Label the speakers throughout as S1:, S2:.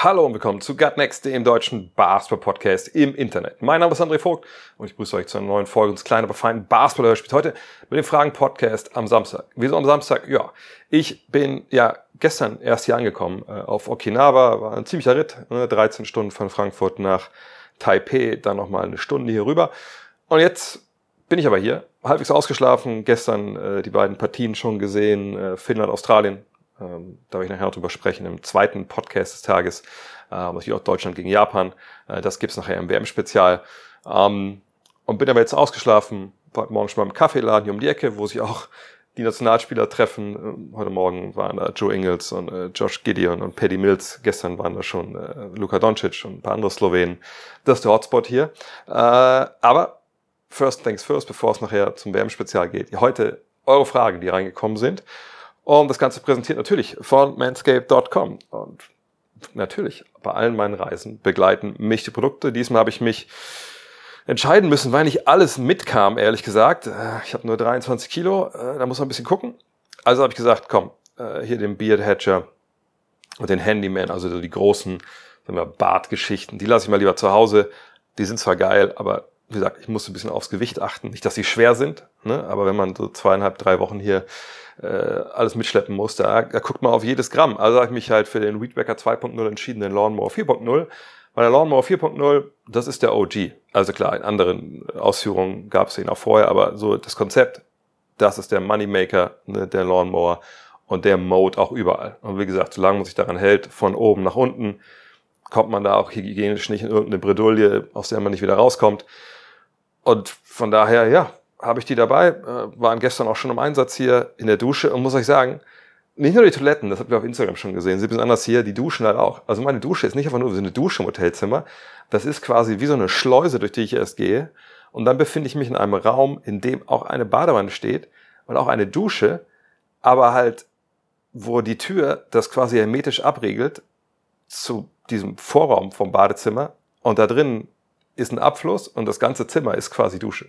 S1: Hallo und willkommen zu Gut Next, dem deutschen Basketball-Podcast im Internet. Mein Name ist André Vogt und ich grüße euch zu einer neuen Folge unseres kleinen, aber feinen Basketball-Hörspiels. Heute mit dem Fragen-Podcast am Samstag. Wieso am Samstag? Ja, ich bin ja gestern erst hier angekommen äh, auf Okinawa. War ein ziemlicher Ritt, ne? 13 Stunden von Frankfurt nach Taipei, dann nochmal eine Stunde hier rüber. Und jetzt bin ich aber hier, halbwegs ausgeschlafen, gestern äh, die beiden Partien schon gesehen, äh, Finnland, Australien, ähm, da werde ich nachher noch drüber sprechen im zweiten Podcast des Tages. Äh, natürlich auch Deutschland gegen Japan. Äh, das gibt's nachher im WM-Spezial. Ähm, und bin aber jetzt ausgeschlafen, heute Morgen schon mal im Kaffeeladen hier um die Ecke, wo sich auch die Nationalspieler treffen. Ähm, Heute Morgen waren da Joe Ingles und äh, Josh Gideon und Paddy Mills. Gestern waren da schon äh, Luka Doncic und ein paar andere Slowenen. Das ist der Hotspot hier. Äh, aber first things first, bevor es nachher zum WM-Spezial geht. Heute eure Fragen, die reingekommen sind. Und das Ganze präsentiert natürlich von manscape.com. Und natürlich, bei allen meinen Reisen begleiten mich die Produkte. Diesmal habe ich mich entscheiden müssen, weil nicht alles mitkam, ehrlich gesagt. Äh, Ich habe nur 23 Kilo, äh, da muss man ein bisschen gucken. Also habe ich gesagt, komm, äh, hier den Beard Hatcher und den Handyman, also so die großen Bartgeschichten, die lasse ich mal lieber zu Hause. Die sind zwar geil, aber wie gesagt, ich muss ein bisschen aufs Gewicht achten. Nicht, dass sie schwer sind, ne? aber wenn man so zweieinhalb, drei Wochen hier äh, alles mitschleppen muss, da, da guckt man auf jedes Gramm. Also habe ich mich halt für den Weedwacker 2.0 entschieden, den Lawnmower 4.0. Weil der Lawnmower 4.0, das ist der OG. Also klar, in anderen Ausführungen gab es ihn auch vorher, aber so das Konzept, das ist der Moneymaker, ne, der Lawnmower und der Mode auch überall. Und wie gesagt, solange man sich daran hält, von oben nach unten, kommt man da auch hygienisch nicht in irgendeine Bredouille, aus der man nicht wieder rauskommt. Und von daher, ja, habe ich die dabei, äh, waren gestern auch schon im Einsatz hier in der Dusche und muss euch sagen, nicht nur die Toiletten, das habt ihr auf Instagram schon gesehen, sie sind anders hier, die Duschen halt auch. Also meine Dusche ist nicht einfach nur so eine Dusche im Hotelzimmer, das ist quasi wie so eine Schleuse, durch die ich erst gehe. Und dann befinde ich mich in einem Raum, in dem auch eine Badewanne steht und auch eine Dusche, aber halt, wo die Tür das quasi hermetisch abriegelt zu diesem Vorraum vom Badezimmer und da drin ist ein Abfluss und das ganze Zimmer ist quasi Dusche.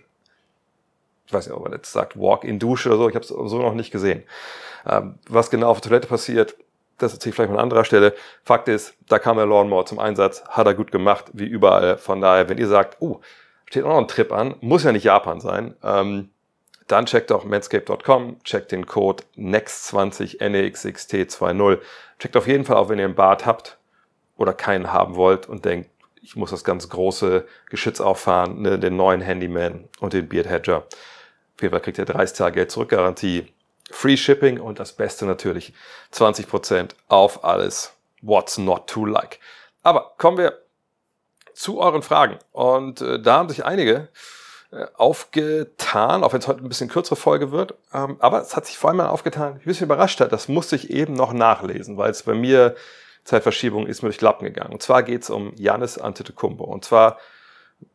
S1: Ich weiß nicht, ob man jetzt sagt Walk-in-Dusche oder so, ich habe es so noch nicht gesehen. Ähm, was genau auf der Toilette passiert, das erzähle ich vielleicht mal an anderer Stelle. Fakt ist, da kam der Lawnmower zum Einsatz, hat er gut gemacht, wie überall. Von daher, wenn ihr sagt, oh, steht auch noch ein Trip an, muss ja nicht Japan sein, ähm, dann checkt auch manscape.com, checkt den Code NEXT20 NEXXT20. Checkt auf jeden Fall auch, wenn ihr einen Bart habt oder keinen haben wollt und denkt, ich muss das ganz große Geschütz auffahren, ne, den neuen Handyman und den Beard Hedger. Fall kriegt ihr 30 Tage Geld zurück Garantie, Free Shipping und das Beste natürlich 20% auf alles. What's not to like. Aber kommen wir zu euren Fragen. Und äh, da haben sich einige äh, aufgetan, auch wenn es heute ein bisschen kürzere Folge wird. Ähm, aber es hat sich vor allem aufgetan, ich ein bisschen überrascht hat, das musste ich eben noch nachlesen, weil es bei mir Zeitverschiebung ist mir durch Lappen gegangen. Und zwar geht es um Janis Antetokounmpo. Und zwar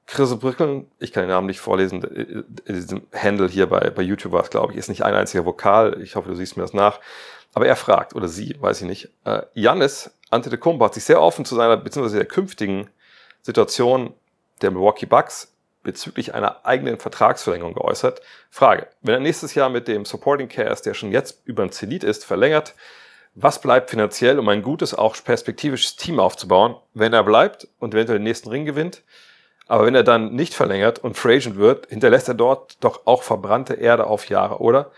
S1: Chris Brückeln, ich kann den Namen nicht vorlesen, in diesem Handle hier bei, bei YouTube war es, glaube ich, ist nicht ein einziger Vokal. Ich hoffe, du siehst mir das nach. Aber er fragt, oder sie, weiß ich nicht, äh, Janis Antetokounmpo hat sich sehr offen zu seiner, beziehungsweise der künftigen Situation der Milwaukee Bucks bezüglich einer eigenen Vertragsverlängerung geäußert. Frage, wenn er nächstes Jahr mit dem Supporting Cast, der schon jetzt über den Zenit ist, verlängert, was bleibt finanziell, um ein gutes, auch perspektivisches Team aufzubauen, wenn er bleibt und eventuell den nächsten Ring gewinnt? Aber wenn er dann nicht verlängert und Agent wird, hinterlässt er dort doch auch verbrannte Erde auf Jahre, oder?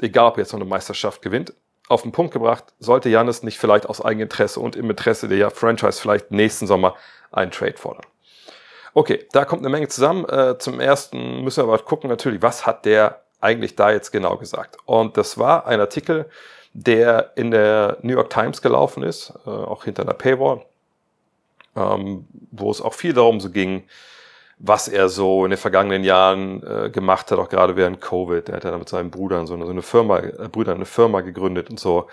S1: Egal, ob er jetzt noch eine Meisterschaft gewinnt. Auf den Punkt gebracht, sollte Janis nicht vielleicht aus Eigeninteresse und im Interesse der Franchise vielleicht nächsten Sommer einen Trade fordern? Okay, da kommt eine Menge zusammen. Äh, zum ersten müssen wir aber gucken natürlich, was hat der eigentlich da jetzt genau gesagt? Und das war ein Artikel, der in der New York Times gelaufen ist, äh, auch hinter der Paywall, ähm, wo es auch viel darum so ging, was er so in den vergangenen Jahren äh, gemacht hat, auch gerade während Covid. Er hat ja mit seinen Brüdern so eine, so eine Firma, äh, Brüdern eine Firma gegründet und so.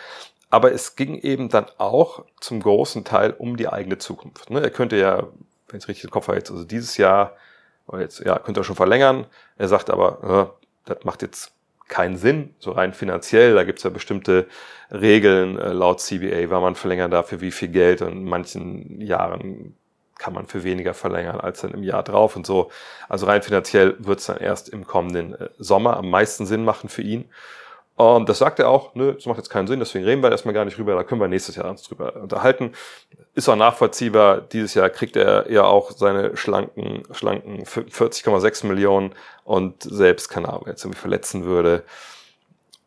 S1: Aber es ging eben dann auch zum großen Teil um die eigene Zukunft. Ne? Er könnte ja, wenn ich richtig im Kopf habe, jetzt also dieses Jahr Und jetzt, ja, könnt ihr schon verlängern. Er sagt aber, äh, das macht jetzt keinen Sinn, so rein finanziell. Da gibt's ja bestimmte Regeln äh, laut CBA, wann man verlängern darf, für wie viel Geld. Und in manchen Jahren kann man für weniger verlängern als dann im Jahr drauf und so. Also rein finanziell wird's dann erst im kommenden äh, Sommer am meisten Sinn machen für ihn. Und das sagt er auch, nö, das macht jetzt keinen Sinn, deswegen reden wir erstmal gar nicht drüber, da können wir nächstes Jahr uns drüber unterhalten. Ist auch nachvollziehbar, dieses Jahr kriegt er ja auch seine schlanken, schlanken 40,6 Millionen und selbst, keine Ahnung, jetzt irgendwie verletzen würde,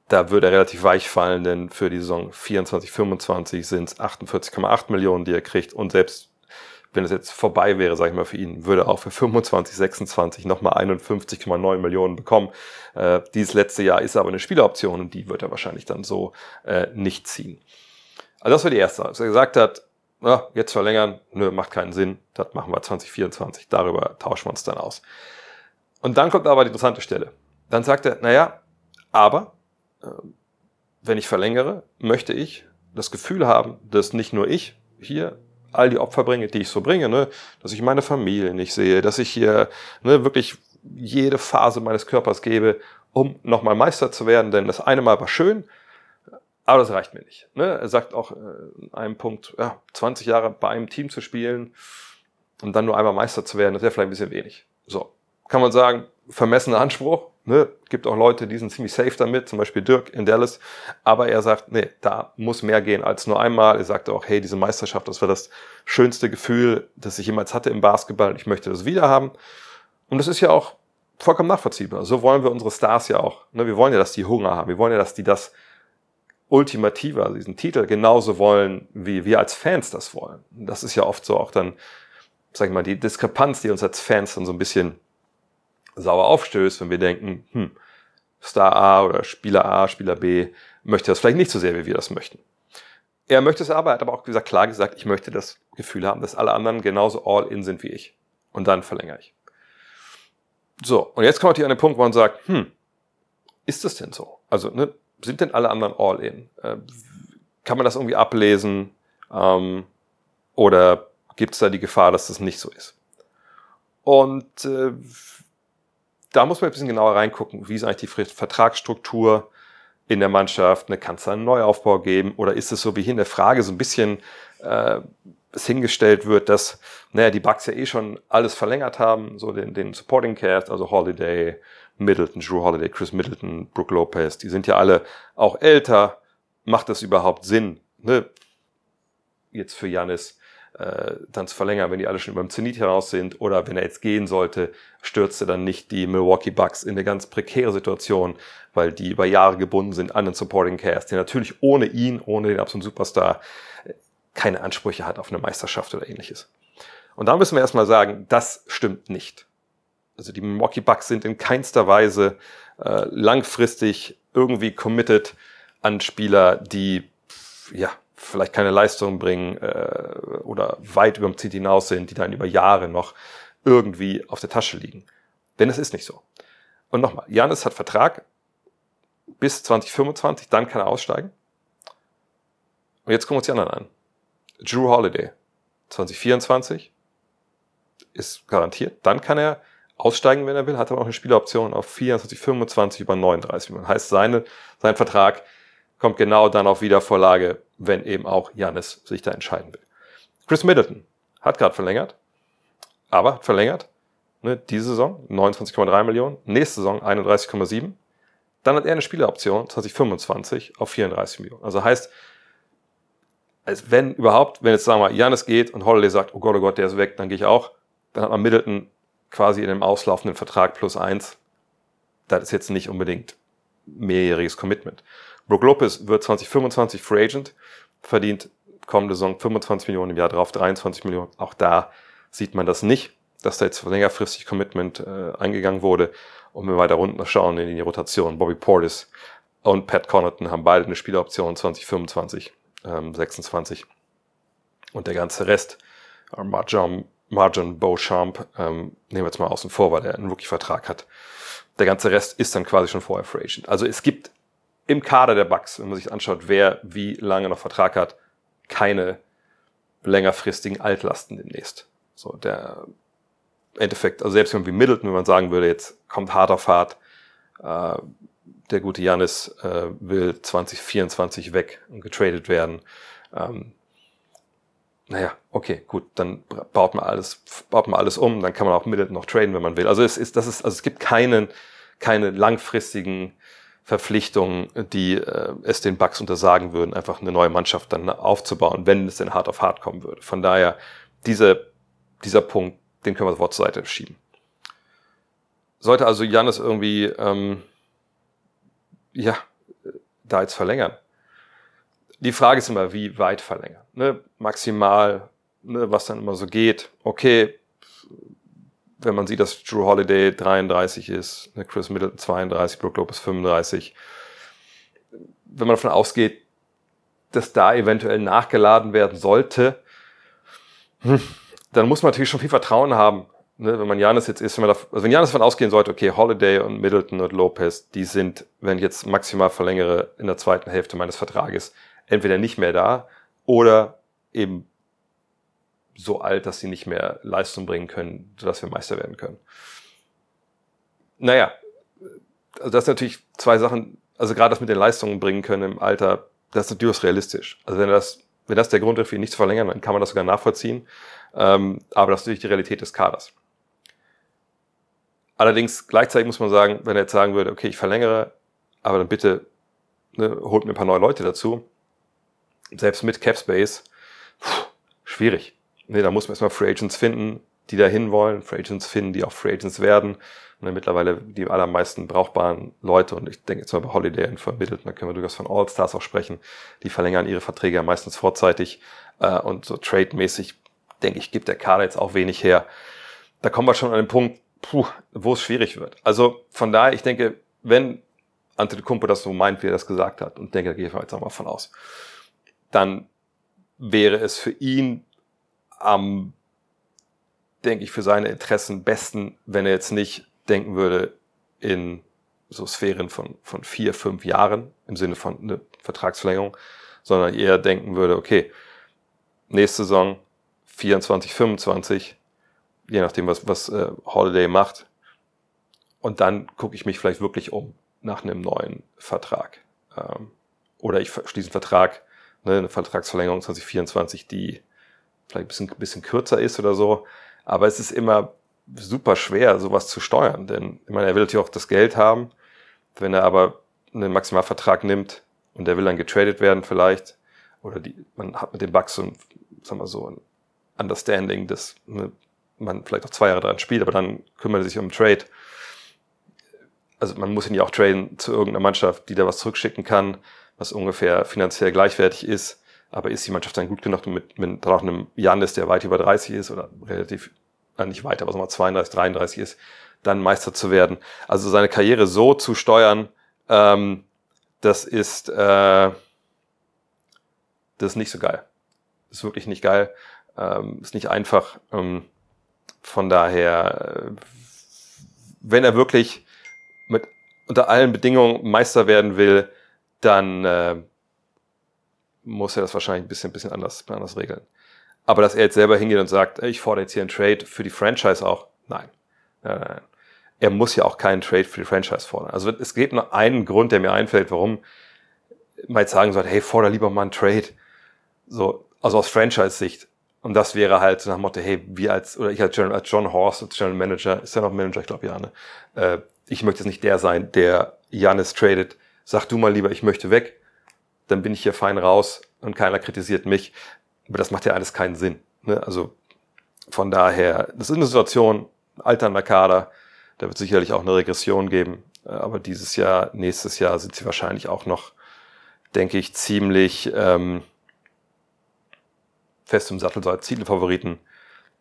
S1: da würde er relativ weich fallen, denn für die Saison 24, 25 sind es 48,8 Millionen, die er kriegt und selbst wenn es jetzt vorbei wäre, sage ich mal, für ihn, würde auch für 25, 26 nochmal 51,9 Millionen bekommen. Äh, dieses letzte Jahr ist aber eine Spieleroption und die wird er wahrscheinlich dann so äh, nicht ziehen. Also das war die erste, als er gesagt hat, na, jetzt verlängern, nö, macht keinen Sinn, das machen wir 2024, darüber tauschen wir uns dann aus. Und dann kommt aber die interessante Stelle. Dann sagt er, naja, aber äh, wenn ich verlängere, möchte ich das Gefühl haben, dass nicht nur ich hier all die Opfer bringe, die ich so bringe, ne? dass ich meine Familie nicht sehe, dass ich hier ne, wirklich jede Phase meines Körpers gebe, um nochmal Meister zu werden, denn das eine Mal war schön, aber das reicht mir nicht. Ne? Er sagt auch äh, in einem Punkt, ja, 20 Jahre bei einem Team zu spielen und dann nur einmal Meister zu werden, das wäre vielleicht ein bisschen wenig. So, kann man sagen, vermessener Anspruch, Ne, gibt auch Leute, die sind ziemlich safe damit, zum Beispiel Dirk in Dallas. Aber er sagt, nee, da muss mehr gehen als nur einmal. Er sagte auch, hey, diese Meisterschaft, das war das schönste Gefühl, das ich jemals hatte im Basketball. Ich möchte das wieder haben. Und das ist ja auch vollkommen nachvollziehbar. So wollen wir unsere Stars ja auch. Ne, wir wollen ja, dass die Hunger haben. Wir wollen ja, dass die das Ultimative, also diesen Titel, genauso wollen, wie wir als Fans das wollen. Das ist ja oft so auch dann, sag ich mal, die Diskrepanz, die uns als Fans dann so ein bisschen sauer aufstößt, wenn wir denken, hm, Star A oder Spieler A, Spieler B möchte das vielleicht nicht so sehr, wie wir das möchten. Er möchte es aber, er hat aber auch gesagt, klar gesagt, ich möchte das Gefühl haben, dass alle anderen genauso all in sind wie ich. Und dann verlängere ich. So, und jetzt kommt hier an den Punkt, wo man sagt, hm, ist das denn so? Also, ne, sind denn alle anderen all in? Äh, kann man das irgendwie ablesen? Ähm, oder gibt es da die Gefahr, dass das nicht so ist? Und äh, da muss man ein bisschen genauer reingucken. Wie ist eigentlich die Vertragsstruktur in der Mannschaft? Ne, Kann es da einen Neuaufbau geben? Oder ist es so, wie hier in der Frage so ein bisschen äh, es hingestellt wird, dass naja, die Bucks ja eh schon alles verlängert haben, so den, den Supporting Cast, also Holiday, Middleton, Drew Holiday, Chris Middleton, Brooke Lopez, die sind ja alle auch älter. Macht das überhaupt Sinn? Ne? Jetzt für Janis äh, dann zu verlängern, wenn die alle schon über dem Zenit heraus sind oder wenn er jetzt gehen sollte, stürzt er dann nicht die Milwaukee Bucks in eine ganz prekäre Situation, weil die über Jahre gebunden sind an den Supporting Cast, der natürlich ohne ihn, ohne den absoluten Superstar äh, keine Ansprüche hat auf eine Meisterschaft oder ähnliches. Und da müssen wir erstmal sagen, das stimmt nicht. Also die Milwaukee Bucks sind in keinster Weise äh, langfristig irgendwie committed an Spieler, die ja vielleicht keine Leistung bringen äh, oder weit über dem Ziel hinaus sind, die dann über Jahre noch irgendwie auf der Tasche liegen. Denn es ist nicht so. Und nochmal, Janis hat Vertrag bis 2025, dann kann er aussteigen. Und jetzt gucken wir uns die anderen an. Drew Holiday, 2024 ist garantiert. Dann kann er aussteigen, wenn er will, hat aber auch eine Spieleroption auf 24, 25 über 39. Das heißt, seine, sein Vertrag kommt genau dann auf Wiedervorlage, wenn eben auch Janis sich da entscheiden will. Chris Middleton hat gerade verlängert, aber hat verlängert. Ne, diese Saison 29,3 Millionen, nächste Saison 31,7. Dann hat er eine Spieleroption 2025 auf 34 Millionen. Also heißt, als wenn überhaupt, wenn jetzt sagen wir, Janis geht und Holiday sagt, oh Gott, oh Gott, der ist weg, dann gehe ich auch, dann hat man Middleton quasi in einem auslaufenden Vertrag plus eins. Das ist jetzt nicht unbedingt mehrjähriges Commitment. Brook Lopez wird 2025 Free Agent, verdient kommende Saison 25 Millionen im Jahr drauf, 23 Millionen. Auch da sieht man das nicht, dass da jetzt längerfristig Commitment äh, eingegangen wurde. Und wenn wir weiter runter schauen in die Rotation, Bobby Portis und Pat Connaughton haben beide eine Spieleroption 2025, ähm, 26. Und der ganze Rest, äh, Marjan, Marjan Beauchamp, ähm, nehmen wir jetzt mal außen vor, weil er einen Rookie-Vertrag hat. Der ganze Rest ist dann quasi schon vorher Free Agent. Also es gibt im Kader der Bucks, wenn man sich anschaut, wer wie lange noch Vertrag hat, keine längerfristigen Altlasten demnächst. So, der Endeffekt, also selbst wenn wie Middleton, wenn man sagen würde, jetzt kommt hart auf hart, äh, der gute Janis äh, will 2024 weg und getradet werden. Ähm, naja, okay, gut, dann baut man alles, baut man alles um, dann kann man auch Middleton noch traden, wenn man will. Also es ist, das ist, also es gibt keinen, keine langfristigen Verpflichtungen, die äh, es den Bucks untersagen würden, einfach eine neue Mannschaft dann aufzubauen, wenn es denn hart auf hart kommen würde. Von daher, diese, dieser Punkt, den können wir sofort zur Seite schieben. Sollte also Janis irgendwie, ähm, ja, da jetzt verlängern. Die Frage ist immer, wie weit verlängern. Ne? Maximal, ne, was dann immer so geht. Okay, wenn man sieht, dass Drew Holiday 33 ist, ne, Chris Middleton 32, Brook Lopez 35. Wenn man davon ausgeht, dass da eventuell nachgeladen werden sollte, hm, dann muss man natürlich schon viel Vertrauen haben. Ne, wenn man Janis jetzt ist, wenn man da, also wenn Janis davon ausgehen sollte, okay, Holiday und Middleton und Lopez, die sind, wenn ich jetzt maximal verlängere, in der zweiten Hälfte meines Vertrages, entweder nicht mehr da oder eben so alt, dass sie nicht mehr Leistung bringen können, sodass wir Meister werden können. Naja, also das sind natürlich zwei Sachen, also gerade das mit den Leistungen bringen können im Alter, das ist durchaus realistisch. Also wenn das, wenn das der Grund ist, für ihn nicht zu verlängern, dann kann man das sogar nachvollziehen. Ähm, aber das ist natürlich die Realität des Kaders. Allerdings gleichzeitig muss man sagen, wenn er jetzt sagen würde, okay, ich verlängere, aber dann bitte ne, holt mir ein paar neue Leute dazu, selbst mit Capspace, schwierig. Nee, da muss man erstmal Free Agents finden, die dahin wollen, Free Agents finden, die auch Free Agents werden. Und dann mittlerweile die allermeisten brauchbaren Leute, und ich denke jetzt mal bei Holiday und vermittelt, da können wir durchaus von All-Stars auch sprechen, die verlängern ihre Verträge ja meistens vorzeitig. Äh, und so trade-mäßig, denke ich, gibt der Kader jetzt auch wenig her. Da kommen wir schon an den Punkt, puh, wo es schwierig wird. Also von daher, ich denke, wenn Antetokounmpo das so meint, wie er das gesagt hat, und denke, da gehe ich jetzt auch mal von aus, dann wäre es für ihn am, denke ich, für seine Interessen besten, wenn er jetzt nicht denken würde in so Sphären von, von vier, fünf Jahren im Sinne von eine Vertragsverlängerung, sondern eher denken würde, okay, nächste Saison 24, 25, je nachdem, was, was äh, Holiday macht. Und dann gucke ich mich vielleicht wirklich um nach einem neuen Vertrag. Ähm, oder ich schließe einen Vertrag, ne, eine Vertragsverlängerung 2024, die vielleicht ein bisschen, bisschen kürzer ist oder so. Aber es ist immer super schwer, sowas zu steuern. Denn ich meine, er will natürlich auch das Geld haben. Wenn er aber einen Maximalvertrag nimmt und der will dann getradet werden vielleicht, oder die, man hat mit dem Bucks so ein, sagen wir so, ein Understanding, dass man vielleicht auch zwei Jahre dran spielt, aber dann kümmert er sich um Trade. Also man muss ihn ja auch traden zu irgendeiner Mannschaft, die da was zurückschicken kann, was ungefähr finanziell gleichwertig ist. Aber ist die Mannschaft dann gut genug mit, mit auch einem Janis, der weit über 30 ist oder relativ, äh, nicht weit, aber so mal 32, 33 ist, dann Meister zu werden? Also seine Karriere so zu steuern, ähm, das ist, äh, das ist nicht so geil. Das ist wirklich nicht geil. Ähm, ist nicht einfach. Ähm, von daher, äh, wenn er wirklich mit unter allen Bedingungen Meister werden will, dann äh, muss er das wahrscheinlich ein bisschen, bisschen anders, anders regeln. Aber dass er jetzt selber hingeht und sagt, ich fordere jetzt hier einen Trade für die Franchise auch, nein. nein, nein. Er muss ja auch keinen Trade für die Franchise fordern. Also es gibt nur einen Grund, der mir einfällt, warum man jetzt sagen sollte, hey, forder lieber mal einen Trade. So, also aus Franchise-Sicht. Und das wäre halt so nach dem Motto, hey, wir als, oder ich als, General, als John Horst, als General Manager, ist ja noch Manager, ich glaube ja, ne? Äh, ich möchte jetzt nicht der sein, der Janis tradet. Sag du mal lieber, ich möchte weg dann bin ich hier fein raus und keiner kritisiert mich. Aber das macht ja alles keinen Sinn. Ne? Also von daher, das ist eine Situation, alternder Kader, da wird sicherlich auch eine Regression geben. Aber dieses Jahr, nächstes Jahr sind sie wahrscheinlich auch noch, denke ich, ziemlich ähm, fest im Sattel, so als Titelfavoriten.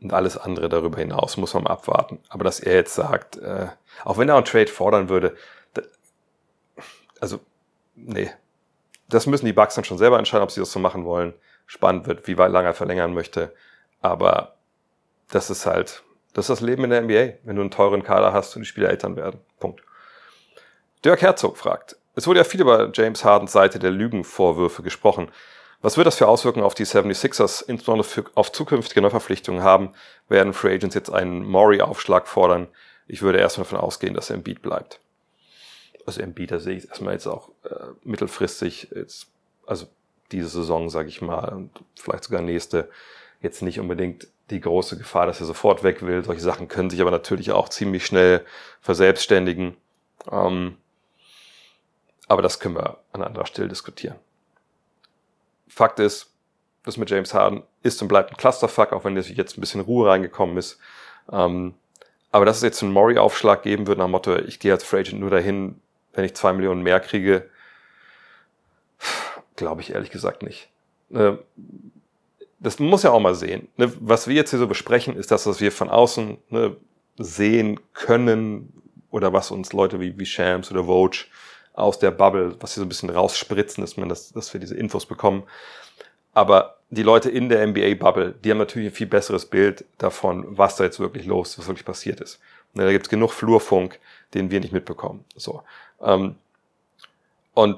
S1: Und alles andere darüber hinaus muss man abwarten. Aber dass er jetzt sagt, äh, auch wenn er einen Trade fordern würde, also, nee, das müssen die Bugs dann schon selber entscheiden, ob sie das so machen wollen. Spannend wird, wie weit lange er verlängern möchte. Aber das ist halt, das ist das Leben in der NBA, wenn du einen teuren Kader hast und die Spieler Eltern werden. Punkt. Dirk Herzog fragt, es wurde ja viel über James Hardens Seite der Lügenvorwürfe gesprochen. Was wird das für Auswirkungen auf die 76ers, insbesondere für, auf zukünftige Neuverpflichtungen haben? Werden Free Agents jetzt einen Maury-Aufschlag fordern? Ich würde erstmal davon ausgehen, dass er im Beat bleibt. Also im Beat, da sehe ich erstmal jetzt auch äh, mittelfristig, jetzt, also diese Saison, sage ich mal, und vielleicht sogar nächste, jetzt nicht unbedingt die große Gefahr, dass er sofort weg will. Solche Sachen können sich aber natürlich auch ziemlich schnell verselbstständigen. Ähm, aber das können wir an anderer Stelle diskutieren. Fakt ist, das mit James Harden ist und bleibt ein Clusterfuck, auch wenn jetzt ein bisschen Ruhe reingekommen ist. Ähm, aber dass es jetzt einen Maury-Aufschlag geben wird nach dem Motto, ich gehe als Free Agent nur dahin, wenn ich zwei Millionen mehr kriege, glaube ich ehrlich gesagt nicht. Ne, das muss ja auch mal sehen. Ne, was wir jetzt hier so besprechen, ist das, was wir von außen ne, sehen können oder was uns Leute wie, Shams oder Vogue aus der Bubble, was sie so ein bisschen rausspritzen, dass man das, dass wir diese Infos bekommen. Aber die Leute in der NBA-Bubble, die haben natürlich ein viel besseres Bild davon, was da jetzt wirklich los, was wirklich passiert ist. Und da gibt es genug Flurfunk, den wir nicht mitbekommen. So. Ähm, und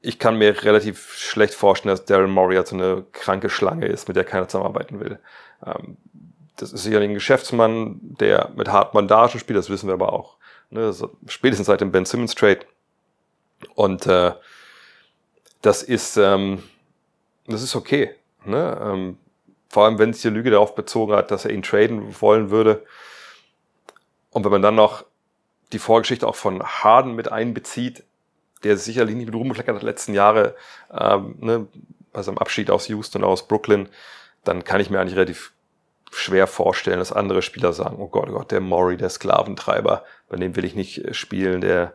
S1: ich kann mir relativ schlecht vorstellen, dass Daryl Morey so eine kranke Schlange ist, mit der keiner zusammenarbeiten will. Ähm, das ist sicherlich ein Geschäftsmann, der mit harten Bandagen spielt, das wissen wir aber auch. Ne? So, spätestens seit dem Ben Simmons Trade. Und äh, das ist, ähm, das ist okay. Ne? Ähm, vor allem, wenn sich die Lüge darauf bezogen hat, dass er ihn traden wollen würde. Und wenn man dann noch die Vorgeschichte auch von Harden mit einbezieht, der sicherlich nicht mit Ruhm bekleckert hat letzten Jahre, ähm, ne, bei seinem Abschied aus Houston, aus Brooklyn, dann kann ich mir eigentlich relativ schwer vorstellen, dass andere Spieler sagen, oh Gott, oh Gott, der Maury, der Sklaventreiber, bei dem will ich nicht äh, spielen, der,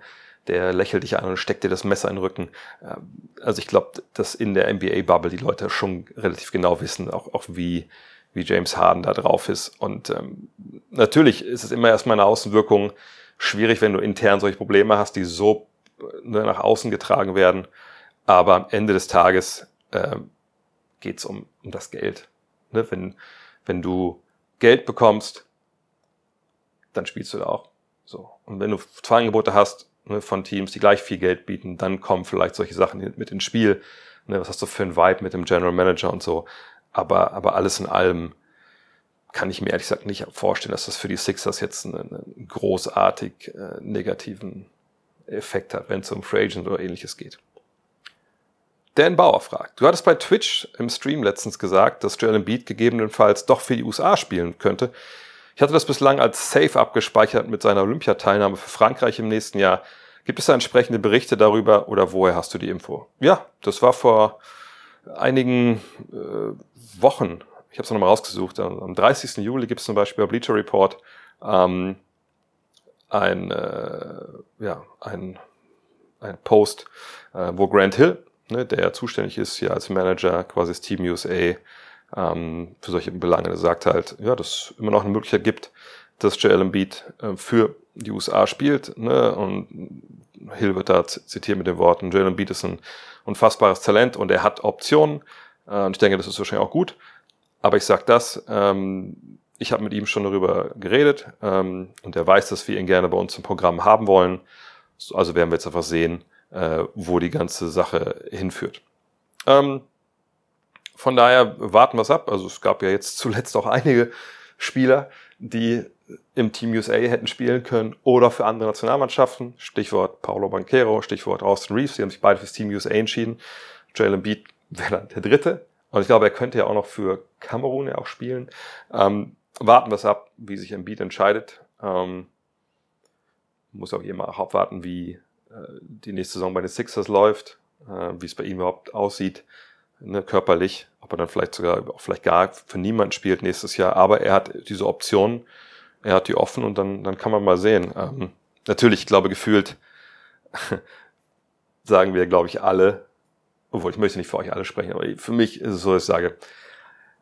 S1: der lächelt dich an und steckt dir das Messer in den Rücken. Ähm, also ich glaube, dass in der NBA-Bubble die Leute schon relativ genau wissen, auch, auch wie, wie James Harden da drauf ist. Und ähm, natürlich ist es immer erstmal eine Außenwirkung schwierig, wenn du intern solche Probleme hast, die so ne, nach außen getragen werden. Aber am Ende des Tages äh, geht es um, um das Geld. Ne? Wenn, wenn du Geld bekommst, dann spielst du da auch. So. Und wenn du zwei Angebote hast ne, von Teams, die gleich viel Geld bieten, dann kommen vielleicht solche Sachen mit ins Spiel. Ne, was hast du für ein Vibe mit dem General Manager und so. Aber, aber alles in allem kann ich mir ehrlich gesagt nicht vorstellen, dass das für die Sixers jetzt einen, großartig äh, negativen Effekt hat, wenn es um Free Agent oder ähnliches geht. Dan Bauer fragt, du hattest bei Twitch im Stream letztens gesagt, dass Joel Embiid gegebenenfalls doch für die USA spielen könnte. Ich hatte das bislang als safe abgespeichert mit seiner Olympiateilnahme für Frankreich im nächsten Jahr. Gibt es da entsprechende Berichte darüber oder woher hast du die Info? Ja, das war vor einigen äh, Wochen. Ich habe es nochmal rausgesucht. Am 30. Juli gibt es zum Beispiel bei Bleacher Report ähm, ein, äh, ja, ein, ein Post, äh, wo Grant Hill ne, der zuständig ist hier als Manager, quasi das Team USA ähm, für solche Belange, sagt halt, ja, dass es immer noch eine Möglichkeit gibt, dass Joel Embiid äh, für die USA spielt. Ne? Und Hill wird da zitiert mit den Worten, Joel Embiid ist ein unfassbares Talent und er hat Optionen. Äh, und ich denke, das ist wahrscheinlich auch gut. Aber ich sage das, ähm, ich habe mit ihm schon darüber geredet ähm, und er weiß, dass wir ihn gerne bei uns im Programm haben wollen. Also werden wir jetzt einfach sehen, äh, wo die ganze Sache hinführt. Ähm, von daher warten wir es ab. Also es gab ja jetzt zuletzt auch einige Spieler, die im Team USA hätten spielen können oder für andere Nationalmannschaften. Stichwort Paulo Banquero, Stichwort Austin Reeves. Die haben sich beide fürs Team USA entschieden. Joel Embiid wäre dann der Dritte. Und ich glaube, er könnte ja auch noch für Kamerun ja auch spielen. Ähm, warten wir es ab, wie sich Embiid entscheidet. Ähm, muss auch immer abwarten, wie äh, die nächste Saison bei den Sixers läuft, äh, wie es bei ihm überhaupt aussieht, ne, körperlich, ob er dann vielleicht sogar auch vielleicht gar für niemanden spielt nächstes Jahr, aber er hat diese Option, er hat die offen und dann, dann kann man mal sehen. Ähm, natürlich, ich glaube, gefühlt sagen wir, glaube ich, alle, obwohl ich möchte nicht für euch alle sprechen, aber für mich ist es so, dass ich sage,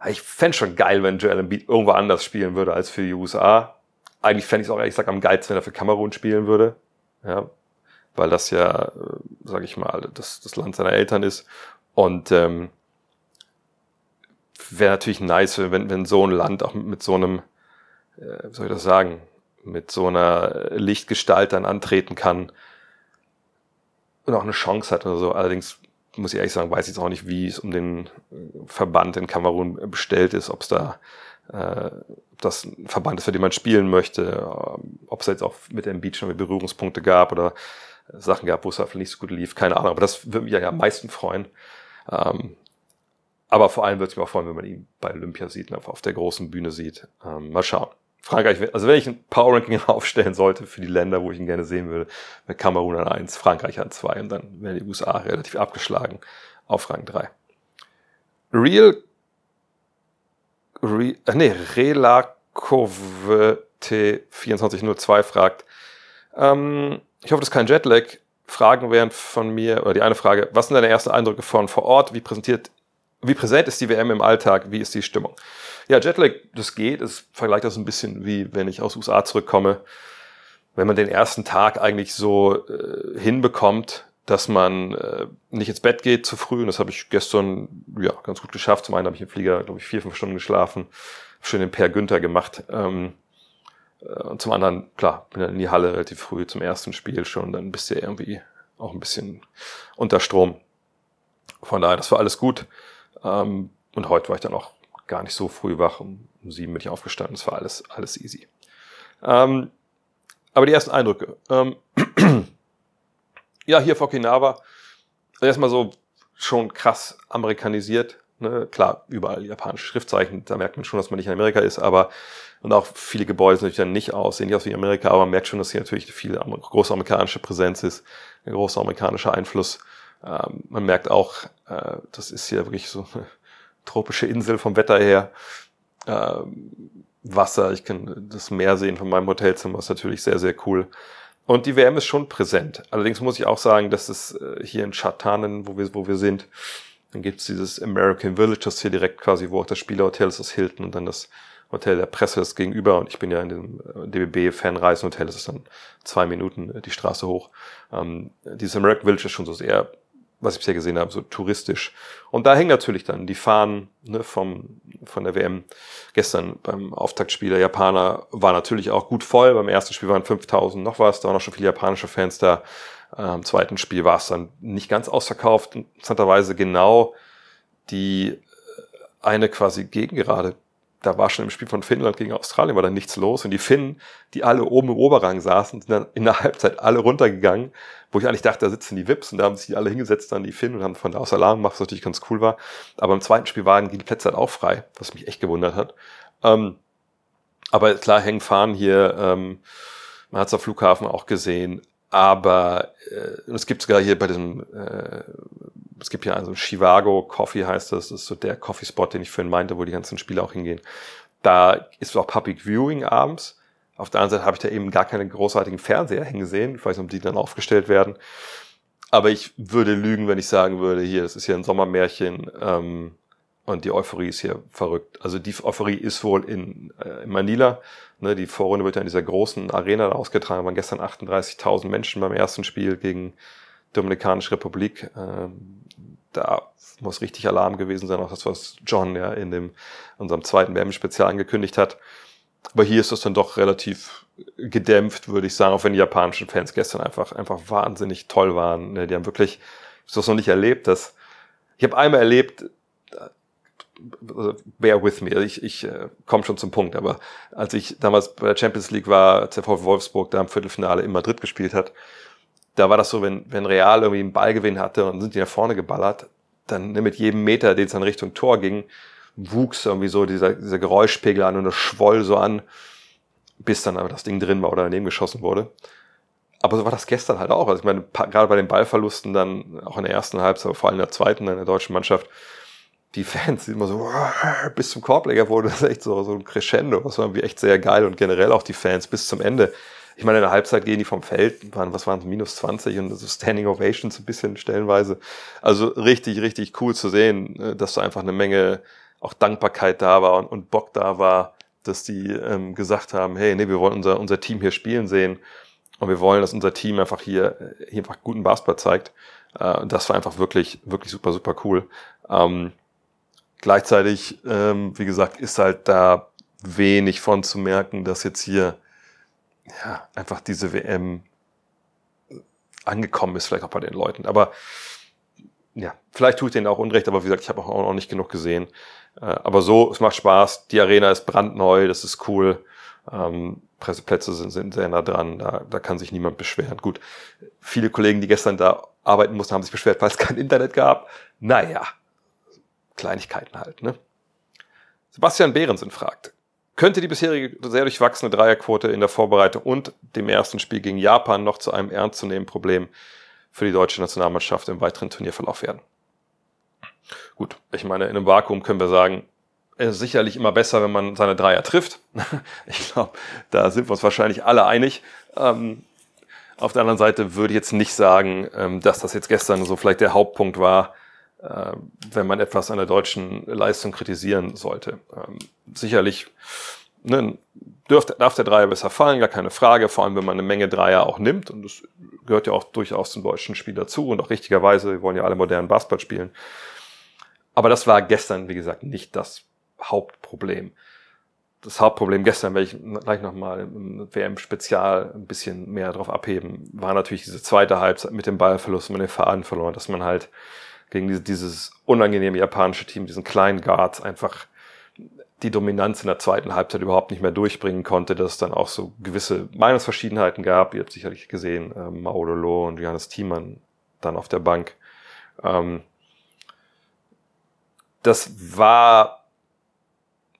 S1: ich fände schon geil, wenn Joel Embiid irgendwo anders spielen würde als für die USA. Eigentlich fände ich es auch ehrlich gesagt am geilsten, wenn er für Kamerun spielen würde. Ja, weil das ja, äh, sage ich mal, das, das Land seiner Eltern ist. Und ähm, wäre natürlich nice, wenn, wenn so ein Land auch mit so einem, äh, wie soll ich das sagen, mit so einer Lichtgestalt dann antreten kann und auch eine Chance hat oder so. Allerdings muss ich ehrlich sagen, weiß ich jetzt auch nicht, wie es um den Verband in Kamerun bestellt ist, ob es da äh, das ein Verband ist, für den man spielen möchte, äh, ob es jetzt auch mit dem Beach noch Berührungspunkte gab oder Sachen gab, wo es einfach nicht so gut lief, keine Ahnung, aber das würde mich ja am meisten freuen. Ähm, aber vor allem würde es mich auch freuen, wenn man ihn bei Olympia sieht, einfach auf der großen Bühne sieht. Ähm, mal schauen. Frankreich, also wenn ich ein Power Ranking aufstellen sollte für die Länder, wo ich ihn gerne sehen würde, wäre Kamerun an 1, Frankreich an 2 und dann wären die USA relativ abgeschlagen auf Rang 3. Real, Re, äh, nee, Relakovt2402 fragt, ähm, ich hoffe, das ist kein Jetlag. Fragen wären von mir, oder die eine Frage, was sind deine ersten Eindrücke von vor Ort? Wie präsentiert, wie präsent ist die WM im Alltag? Wie ist die Stimmung? Ja, Jetlag, das geht. Es vergleicht das ein bisschen wie wenn ich aus USA zurückkomme. Wenn man den ersten Tag eigentlich so äh, hinbekommt, dass man äh, nicht ins Bett geht zu früh. Und das habe ich gestern ja ganz gut geschafft. Zum einen habe ich im Flieger, glaube ich, vier, fünf Stunden geschlafen. Schön den Per Günther gemacht. Ähm, äh, und zum anderen, klar, bin dann in die Halle relativ früh zum ersten Spiel schon. Dann bist du irgendwie auch ein bisschen unter Strom. Von daher, das war alles gut. Ähm, und heute war ich dann auch gar nicht so früh wach. Um, sieben bin ich aufgestanden. Das war alles, alles easy. Ähm, aber die ersten Eindrücke. Ähm, ja, hier auf Okinawa. Erstmal so schon krass amerikanisiert. Ne? Klar, überall japanische Schriftzeichen. Da merkt man schon, dass man nicht in Amerika ist. Aber und auch viele Gebäude natürlich dann nicht aus, sehen nicht aus wie Amerika, aber man merkt schon, dass hier natürlich viel große amerikanische Präsenz ist, ein großer amerikanischer Einfluss. Ähm, man merkt auch, äh, das ist hier wirklich so tropische Insel vom Wetter her. Ähm, Wasser, ich kann das Meer sehen von meinem Hotelzimmer, ist natürlich sehr, sehr cool. Und die WM ist schon präsent. Allerdings muss ich auch sagen, dass es äh, hier in Chatanen, wo wir, wo wir sind, dann gibt's dieses American Village, das hier direkt quasi, wo auch das Spielerhotel ist, das Hilton und dann das Hotel der Presse ist gegenüber und ich bin ja in dem äh, DBB-Fanreisenhotel, das ist dann zwei Minuten äh, die Straße hoch. Ähm, dieses American Village ist schon so sehr was ich bisher gesehen habe, so touristisch. Und da hängen natürlich dann die Fahnen ne, vom, von der WM. Gestern beim Auftaktspiel der Japaner war natürlich auch gut voll. Beim ersten Spiel waren 5000 noch was, da waren auch schon viele japanische Fans da. Im zweiten Spiel war es dann nicht ganz ausverkauft. Interessanterweise genau die äh, eine quasi Gegengerade da war schon im Spiel von Finnland gegen Australien, war da nichts los. Und die Finnen, die alle oben im Oberrang saßen, sind dann in der Halbzeit alle runtergegangen, wo ich eigentlich dachte, da sitzen die Vips und da haben sich alle hingesetzt, dann die Finnen und haben von da aus Alarm gemacht, was natürlich ganz cool war. Aber im zweiten Spiel waren die Plätze halt auch frei, was mich echt gewundert hat. Ähm, aber klar, hängen fahren hier, ähm, man hat es am Flughafen auch gesehen, aber äh, es gibt sogar hier bei diesem, äh, es gibt ja also Chivago Coffee heißt das, das ist so der Coffee Spot, den ich vorhin meinte, wo die ganzen Spieler auch hingehen. Da ist auch Public Viewing abends. Auf der anderen Seite habe ich da eben gar keine großartigen Fernseher hingesehen. Ich weiß nicht, ob die dann aufgestellt werden. Aber ich würde lügen, wenn ich sagen würde, hier, das ist hier ein Sommermärchen ähm, und die Euphorie ist hier verrückt. Also die Euphorie ist wohl in, äh, in Manila. Ne, die Vorrunde wird ja in dieser großen Arena ausgetragen. Da waren gestern 38.000 Menschen beim ersten Spiel gegen Dominikanische Republik. Ähm, da muss richtig Alarm gewesen sein, auch das, was John ja in dem unserem zweiten WM-Spezial angekündigt hat. Aber hier ist das dann doch relativ gedämpft, würde ich sagen, auch wenn die japanischen Fans gestern einfach, einfach wahnsinnig toll waren. Ne, die haben wirklich, ich habe das noch nicht erlebt, dass ich habe einmal erlebt, also bear with me, ich, ich äh, komme schon zum Punkt, aber als ich damals bei der Champions League war, VfW Wolfsburg da im Viertelfinale in Madrid gespielt hat, da war das so, wenn, wenn Real irgendwie einen Ballgewinn hatte und sind die nach vorne geballert, dann mit jedem Meter, den es dann Richtung Tor ging, wuchs irgendwie so dieser, dieser Geräuschpegel an und das schwoll so an, bis dann aber das Ding drin war oder daneben geschossen wurde. Aber so war das gestern halt auch. Also ich meine, gerade bei den Ballverlusten dann, auch in der ersten Halbzeit, vor allem in der zweiten, in der deutschen Mannschaft, die Fans, die immer so bis zum Korbleger wurde, das echt so, so ein Crescendo. Das war irgendwie echt sehr geil und generell auch die Fans bis zum Ende ich meine, in der Halbzeit gehen die vom Feld, waren, was waren es, minus 20 und so Standing Ovations ein bisschen stellenweise. Also richtig, richtig cool zu sehen, äh, dass da einfach eine Menge auch Dankbarkeit da war und, und Bock da war, dass die ähm, gesagt haben, hey, nee, wir wollen unser, unser Team hier spielen sehen und wir wollen, dass unser Team einfach hier, äh, hier einfach guten Basketball zeigt. Äh, das war einfach wirklich, wirklich super, super cool. Ähm, gleichzeitig, ähm, wie gesagt, ist halt da wenig von zu merken, dass jetzt hier ja, einfach diese WM angekommen ist, vielleicht auch bei den Leuten. Aber ja, vielleicht tue ich denen auch Unrecht, aber wie gesagt, ich habe auch noch nicht genug gesehen. Äh, aber so, es macht Spaß. Die Arena ist brandneu, das ist cool. Ähm, Presseplätze sind, sind sehr nah dran, da, da kann sich niemand beschweren. Gut, viele Kollegen, die gestern da arbeiten mussten, haben sich beschwert, weil es kein Internet gab. Naja, Kleinigkeiten halt. Ne? Sebastian Behrensen fragt, könnte die bisherige sehr durchwachsene Dreierquote in der Vorbereitung und dem ersten Spiel gegen Japan noch zu einem ernstzunehmenden Problem für die deutsche Nationalmannschaft im weiteren Turnierverlauf werden? Gut, ich meine, in einem Vakuum können wir sagen, es ist sicherlich immer besser, wenn man seine Dreier trifft. ich glaube, da sind wir uns wahrscheinlich alle einig. Ähm, auf der anderen Seite würde ich jetzt nicht sagen, ähm, dass das jetzt gestern so vielleicht der Hauptpunkt war, äh, wenn man etwas an der deutschen Leistung kritisieren sollte. Ähm, sicherlich ne, dürfte, darf der Dreier besser fallen, gar keine Frage, vor allem wenn man eine Menge Dreier auch nimmt. Und das gehört ja auch durchaus zum deutschen Spiel dazu und auch richtigerweise, wir wollen ja alle modernen Basketball spielen. Aber das war gestern, wie gesagt, nicht das Hauptproblem. Das Hauptproblem gestern, werde ich gleich nochmal im WM-Spezial ein bisschen mehr darauf abheben, war natürlich diese zweite Halbzeit mit dem Ballverlust, mit den Faden verloren, dass man halt gegen diese, dieses unangenehme japanische Team, diesen kleinen Guards, einfach die Dominanz in der zweiten Halbzeit überhaupt nicht mehr durchbringen konnte, dass es dann auch so gewisse Meinungsverschiedenheiten gab. Ihr habt sicherlich gesehen, äh, Maudolo und Johannes Thiemann dann auf der Bank. Ähm, das war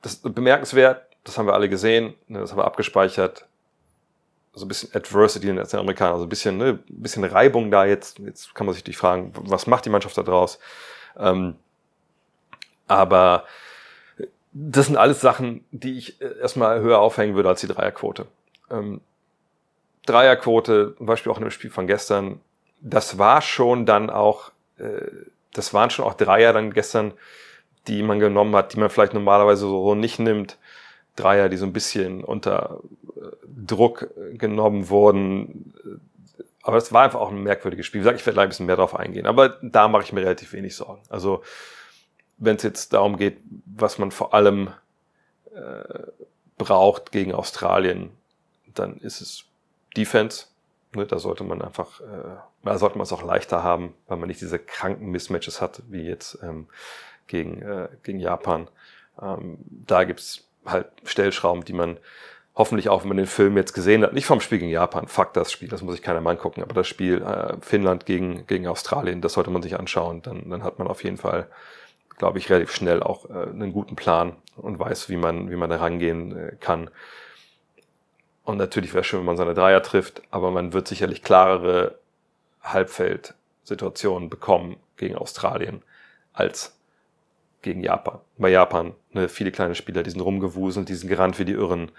S1: das bemerkenswert, das haben wir alle gesehen, ne, das haben wir abgespeichert. So ein bisschen Adversity in den Amerikanern, also ein bisschen, ne, ein bisschen Reibung da jetzt. Jetzt kann man sich dich fragen, was macht die Mannschaft da draus? Ähm, aber das sind alles Sachen, die ich äh, erstmal höher aufhängen würde als die Dreierquote. Ähm, Dreierquote, zum Beispiel auch in dem Spiel von gestern, das war schon dann auch, äh, das waren schon auch Dreier dann gestern, die man genommen hat, die man vielleicht normalerweise so nicht nimmt. Dreier, die so ein bisschen unter äh, Druck genommen wurden. Aber es war einfach auch ein merkwürdiges Spiel. Wie gesagt, ich werde gleich ein bisschen mehr drauf eingehen. Aber da mache ich mir relativ wenig Sorgen. Also, wenn es jetzt darum geht, was man vor allem äh, braucht gegen Australien, dann ist es Defense. Ne, da sollte man einfach, äh, da sollte man es auch leichter haben, weil man nicht diese kranken Mismatches hat, wie jetzt ähm, gegen, äh, gegen Japan. Ähm, da gibt's halt Stellschrauben, die man hoffentlich auch, wenn man den Film jetzt gesehen hat, nicht vom Spiel gegen Japan, fuck das Spiel, das muss sich keiner mal angucken, aber das Spiel äh, Finnland gegen, gegen Australien, das sollte man sich anschauen, dann, dann hat man auf jeden Fall, glaube ich, relativ schnell auch äh, einen guten Plan und weiß, wie man, wie man da rangehen äh, kann. Und natürlich wäre schön, wenn man seine Dreier trifft, aber man wird sicherlich klarere Halbfeldsituationen bekommen gegen Australien als gegen Japan. Bei Japan, ne, viele kleine Spieler, die sind rumgewuselt, die sind gerannt wie die Irren.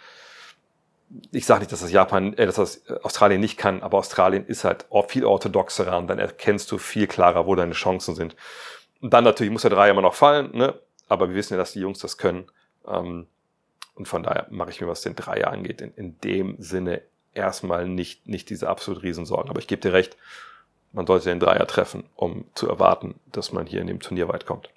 S1: Ich sage nicht, dass das Japan, äh, dass das Australien nicht kann, aber Australien ist halt viel orthodoxer und dann erkennst du viel klarer, wo deine Chancen sind. Und dann natürlich muss der Dreier immer noch fallen, ne? aber wir wissen ja, dass die Jungs das können. Ähm, und von daher mache ich mir, was den Dreier angeht, in, in dem Sinne erstmal nicht, nicht diese absolut Riesensorgen. Aber ich gebe dir recht, man sollte den Dreier treffen, um zu erwarten, dass man hier in dem Turnier weit kommt.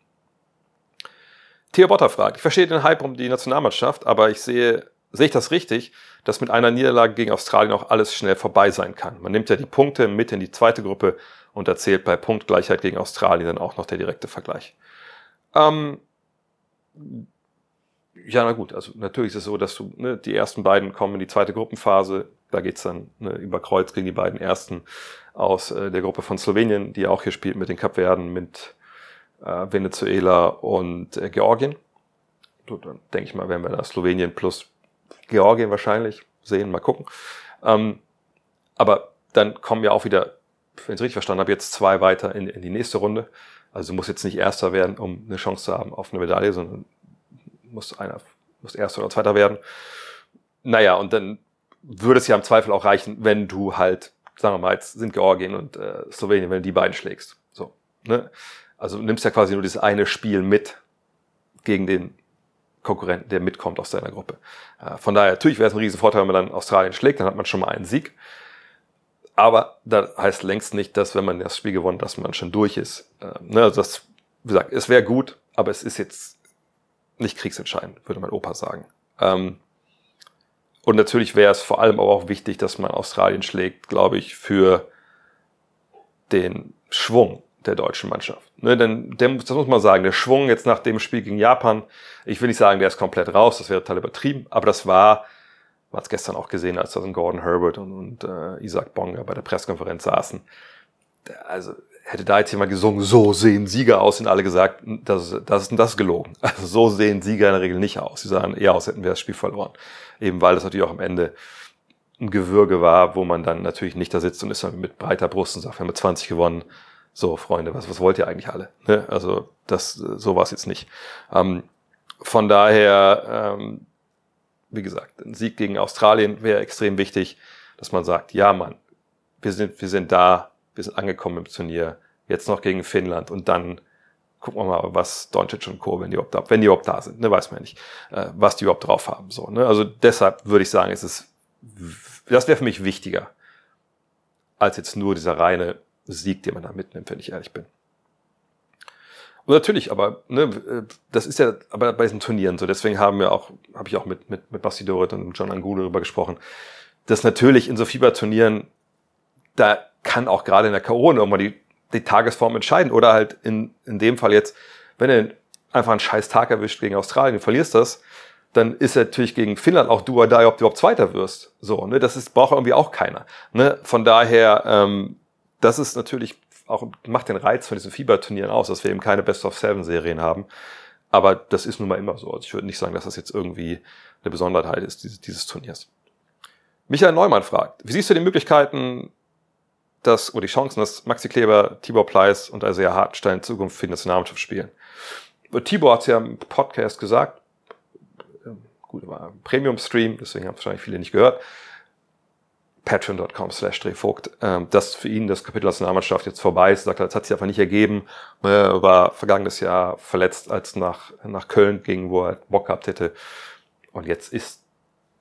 S1: Theo Botter fragt, ich verstehe den Hype um die Nationalmannschaft, aber ich sehe, sehe ich das richtig, dass mit einer Niederlage gegen Australien auch alles schnell vorbei sein kann. Man nimmt ja die Punkte mit in die zweite Gruppe und erzählt bei Punktgleichheit gegen Australien dann auch noch der direkte Vergleich. Ähm, ja, na gut, also natürlich ist es so, dass du, ne, die ersten beiden kommen in die zweite Gruppenphase, da geht's dann ne, über Kreuz gegen die beiden ersten aus äh, der Gruppe von Slowenien, die auch hier spielt mit den Kapverden, mit äh, Venezuela und äh, Georgien. Dann denke ich mal, werden wir da Slowenien plus Georgien wahrscheinlich sehen, mal gucken. Ähm, aber dann kommen ja auch wieder, wenn ich es richtig verstanden habe, jetzt zwei weiter in, in die nächste Runde. Also muss jetzt nicht Erster werden, um eine Chance zu haben auf eine Medaille, sondern muss einer muss Erster oder Zweiter werden. Naja, und dann würde es ja im Zweifel auch reichen, wenn du halt, sagen wir mal, jetzt sind Georgien und äh, Slowenien, wenn du die beiden schlägst. So, ne? Also nimmst ja quasi nur dieses eine Spiel mit gegen den Konkurrenten, der mitkommt aus deiner Gruppe. Äh, von daher, natürlich wäre es ein Riesenvorteil, wenn man dann Australien schlägt, dann hat man schon mal einen Sieg. Aber das heißt längst nicht, dass wenn man das Spiel gewonnen, dass man schon durch ist. Äh, ne, also das, wie gesagt, es wäre gut, aber es ist jetzt nicht kriegsentscheidend, würde mein Opa sagen. Ähm, und natürlich wäre es vor allem aber auch wichtig, dass man Australien schlägt, glaube ich, für den Schwung der deutschen Mannschaft. Ne, denn der, das muss man sagen, der Schwung jetzt nach dem Spiel gegen Japan, ich will nicht sagen, der ist komplett raus, das wäre total übertrieben, aber das war, man hat es gestern auch gesehen, als da so Gordon Herbert und, und äh, Isaac Bonga bei der Pressekonferenz saßen. Also hätte da jetzt jemand gesungen, so sehen Sieger aus, sind alle gesagt, das, das ist das gelogen. Also so sehen Sieger in der Regel nicht aus. Sie sahen eher aus, hätten wir das Spiel verloren. Eben weil das natürlich auch am Ende ein Gewürge war, wo man dann natürlich nicht da sitzt und ist dann mit breiter Brust und sagt, wir haben mit 20 gewonnen, so, Freunde, was, was wollt ihr eigentlich alle? Ne? Also, das, so war es jetzt nicht. Ähm, von daher, ähm, wie gesagt, ein Sieg gegen Australien wäre extrem wichtig, dass man sagt, ja, Mann, wir sind, wir sind da, wir sind angekommen im Turnier, jetzt noch gegen Finnland und dann gucken wir mal, was Doncic und Co., wenn die überhaupt da, wenn die überhaupt da sind, ne, weiß man ja nicht, äh, was die überhaupt drauf haben, so, ne? Also deshalb würde ich sagen, es ist, das wäre für mich wichtiger, als jetzt nur dieser reine Sieg, den man da mitnimmt, wenn ich ehrlich bin. Und natürlich, aber ne, das ist ja aber bei diesen Turnieren so. Deswegen haben wir auch, habe ich auch mit, mit, mit Basti Dorit und John Angulo darüber gesprochen, dass natürlich in so Fieberturnieren, da kann auch gerade in der Corona irgendwann die, die Tagesform entscheiden. Oder halt in, in dem Fall jetzt, wenn du einfach einen scheiß Tag erwischt gegen Australien, du verlierst das, dann ist natürlich gegen Finnland auch du oder da, ob du überhaupt Zweiter wirst. So, ne, das ist, braucht irgendwie auch keiner. Ne? Von daher, ähm, das ist natürlich auch, macht den Reiz von diesen Fieberturnieren aus, dass wir eben keine Best-of-Seven-Serien haben. Aber das ist nun mal immer so. Also ich würde nicht sagen, dass das jetzt irgendwie eine Besonderheit ist, dieses, dieses Turniers. Michael Neumann fragt, wie siehst du die Möglichkeiten, dass, oder die Chancen, dass Maxi Kleber, Tibor Pleiss und Isaiah Hartenstein Zukunft für die Nationalmannschaft spielen? Tibor hat es ja im Podcast gesagt, ähm, gut, war ein Premium-Stream, deswegen haben wahrscheinlich viele nicht gehört patreon.com slash drehvogt, ähm, dass für ihn das Kapitel Nationalmannschaft jetzt vorbei ist. Sagt er, das hat sich einfach nicht ergeben. Er war vergangenes Jahr verletzt, als nach, nach Köln ging, wo er Bock gehabt hätte. Und jetzt ist,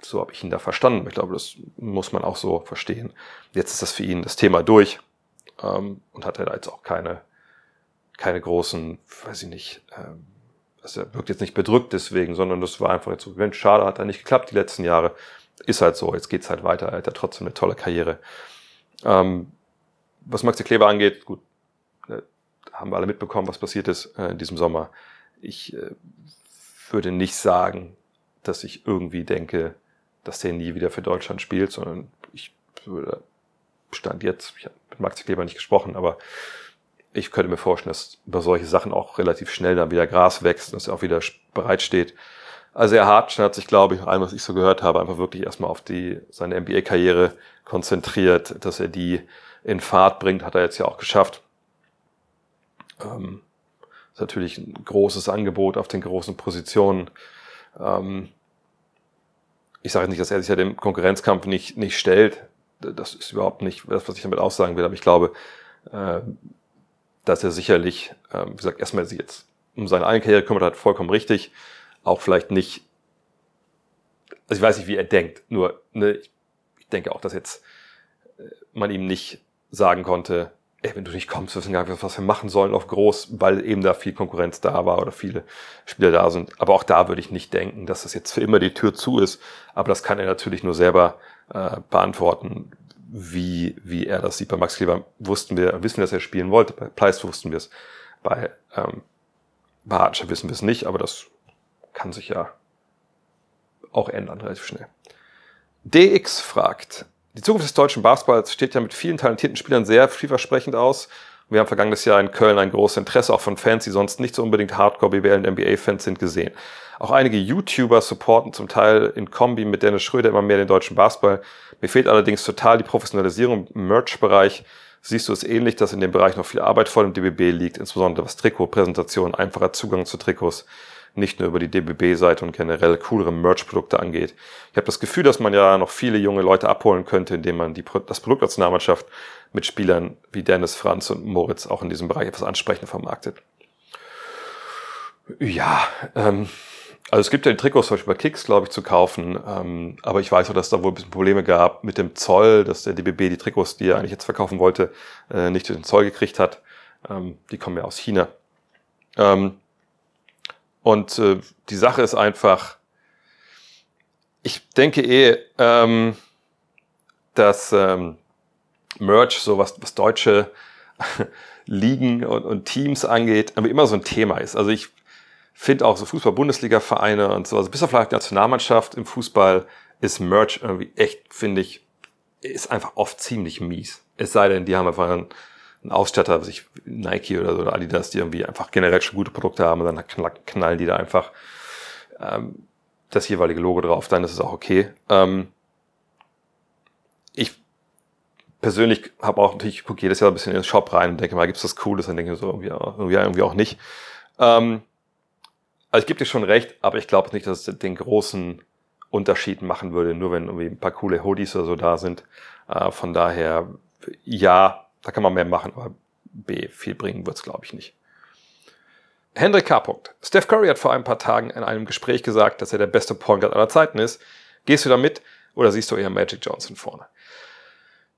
S1: so habe ich ihn da verstanden. Ich glaube, das muss man auch so verstehen. Jetzt ist das für ihn das Thema durch ähm, und hat er da jetzt auch keine, keine großen, weiß ich nicht, ähm, also er wirkt jetzt nicht bedrückt deswegen, sondern das war einfach jetzt so, Mensch, schade, hat er nicht geklappt die letzten Jahre ist halt so, jetzt geht's halt weiter, er hat ja trotzdem eine tolle Karriere. Ähm, was Maxi Kleber angeht, gut, äh, haben wir alle mitbekommen, was passiert ist äh, in diesem Sommer. Ich äh, würde nicht sagen, dass ich irgendwie denke, dass der nie wieder für Deutschland spielt, sondern ich würde, stand jetzt, ich habe mit Maxi Kleber nicht gesprochen, aber ich könnte mir vorstellen, dass über solche Sachen auch relativ schnell dann wieder Gras wächst und er auch wieder bereitsteht. Also er Hartschen hat sich, glaube ich, allem, was ich so gehört habe, einfach wirklich erstmal auf die, seine NBA-Karriere konzentriert, dass er die in Fahrt bringt, hat er jetzt ja auch geschafft. Ähm, ist natürlich ein großes Angebot auf den großen Positionen. Ähm, ich sage nicht, dass er sich ja dem Konkurrenzkampf nicht, nicht stellt. Das ist überhaupt nicht das, was ich damit aussagen will, aber ich glaube, äh, dass er sicherlich, äh, wie gesagt, erstmal sich jetzt um seine eigene Karriere kümmert hat, vollkommen richtig auch vielleicht nicht, also ich weiß nicht, wie er denkt, nur ne, ich, denke auch, dass jetzt äh, man ihm nicht sagen konnte, ey, wenn du nicht kommst, wissen gar nicht, was wir machen sollen auf groß, weil eben da viel Konkurrenz da war oder viele Spieler da sind. Aber auch da würde ich nicht denken, dass das jetzt für immer die Tür zu ist. Aber das kann er natürlich nur selber äh, beantworten, wie, wie er das sieht. Bei Max Kleber wussten wir, wissen wir, dass er spielen wollte. Bei Pleiss wussten wir es. Bei, ähm, bei Hartenscher wissen wir es nicht, aber das kann sich ja auch ändern relativ schnell. DX fragt, die Zukunft des deutschen Basketballs steht ja mit vielen talentierten Spielern sehr vielversprechend aus. Wir haben vergangenes Jahr in Köln ein großes Interesse auch von Fans, die sonst nicht so unbedingt Hardcore BBL und NBA-Fans sind, gesehen. Auch einige YouTuber supporten zum Teil in Kombi mit Dennis Schröder immer mehr den deutschen Basketball. Mir fehlt allerdings total die Professionalisierung im Merch-Bereich. Siehst du es ähnlich, dass in dem Bereich noch viel Arbeit vor dem DBB liegt, insbesondere was Trikotpräsentation, einfacher Zugang zu Trikots nicht nur über die DBB-Seite und generell coolere Merch-Produkte angeht. Ich habe das Gefühl, dass man ja noch viele junge Leute abholen könnte, indem man die, das Produkt als Nationalmannschaft mit Spielern wie Dennis, Franz und Moritz auch in diesem Bereich etwas ansprechend vermarktet. Ja, ähm, also es gibt ja die Trikots zum Beispiel bei Kicks, glaube ich, zu kaufen, ähm, aber ich weiß auch, dass da wohl ein bisschen Probleme gab mit dem Zoll, dass der DBB die Trikots, die er eigentlich jetzt verkaufen wollte, äh, nicht durch den Zoll gekriegt hat. Ähm, die kommen ja aus China. Ähm, und äh, die Sache ist einfach, ich denke eh, ähm, dass ähm, Merch, so was, was deutsche Ligen und, und Teams angeht, aber immer so ein Thema ist. Also ich finde auch so Fußball-Bundesliga-Vereine und so, also bis auf vielleicht Nationalmannschaft im Fußball ist Merch irgendwie echt, finde ich, ist einfach oft ziemlich mies. Es sei denn, die haben einfach einen, einen Ausstatter, sich Nike oder so oder Adidas, die irgendwie einfach generell schon gute Produkte haben und dann knallen die da einfach ähm, das jeweilige Logo drauf, dann ist es auch okay. Ähm, ich persönlich habe auch natürlich, ich gucke jedes Jahr ein bisschen in den Shop rein und denke mal, gibt's was Cooles? Dann denke ich so irgendwie, irgendwie, irgendwie auch nicht. Ähm, also ich gebe dir schon recht, aber ich glaube nicht, dass es den großen Unterschied machen würde, nur wenn irgendwie ein paar coole Hoodies oder so da sind. Äh, von daher, ja, da kann man mehr machen, aber B, viel bringen wird's glaube ich, nicht. Hendrik K. Steph Curry hat vor ein paar Tagen in einem Gespräch gesagt, dass er der beste Point Guard aller Zeiten ist. Gehst du da mit oder siehst du eher Magic Johnson vorne?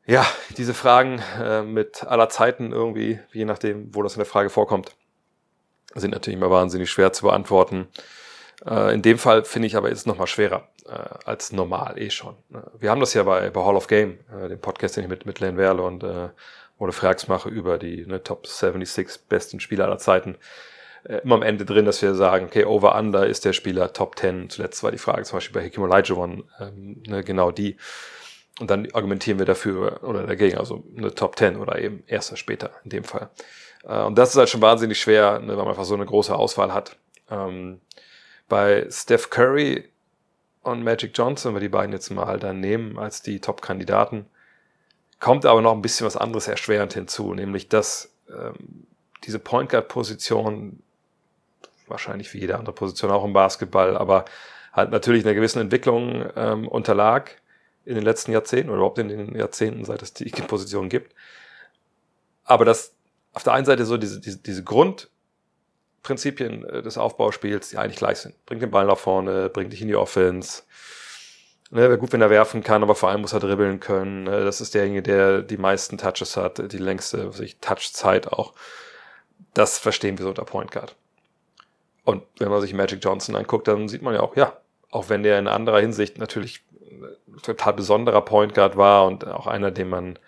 S1: Ja, diese Fragen äh, mit aller Zeiten irgendwie, je nachdem, wo das in der Frage vorkommt, sind natürlich immer wahnsinnig schwer zu beantworten. Äh, in dem Fall finde ich aber ist es nochmal schwerer äh, als normal eh schon. Ne? Wir haben das ja bei, bei Hall of Game, äh, dem Podcast, den ich mit, mit Len Werle und Ole Frags mache über die ne, Top 76 besten Spieler aller Zeiten. Äh, immer am Ende drin, dass wir sagen, okay, over under ist der Spieler Top 10. Zuletzt war die Frage zum Beispiel bei Hakim Olajuwon ähm, ne, genau die. Und dann argumentieren wir dafür oder dagegen, also eine Top 10 oder eben erster später in dem Fall. Äh, und das ist halt schon wahnsinnig schwer, ne, weil man einfach so eine große Auswahl hat. Ähm, bei Steph Curry und Magic Johnson, wenn wir die beiden jetzt mal dann nehmen als die Top-Kandidaten, kommt aber noch ein bisschen was anderes erschwerend hinzu, nämlich dass ähm, diese Point Guard-Position, wahrscheinlich wie jede andere Position auch im Basketball, aber halt natürlich einer gewissen Entwicklung ähm, unterlag in den letzten Jahrzehnten oder überhaupt in den Jahrzehnten, seit es die Position gibt. Aber dass auf der einen Seite so diese, diese, diese Grundprinzipien äh, des Aufbauspiels, die eigentlich gleich sind. Bringt den Ball nach vorne, bringt dich in die Offense. Ne, wäre gut, wenn er werfen kann, aber vor allem muss er dribbeln können. Ne, das ist derjenige, der die meisten Touches hat, die längste Touchzeit auch. Das verstehen wir so unter Point Guard. Und wenn man sich Magic Johnson anguckt, dann sieht man ja auch, ja, auch wenn der in anderer Hinsicht natürlich total besonderer Point Guard war und auch einer, den man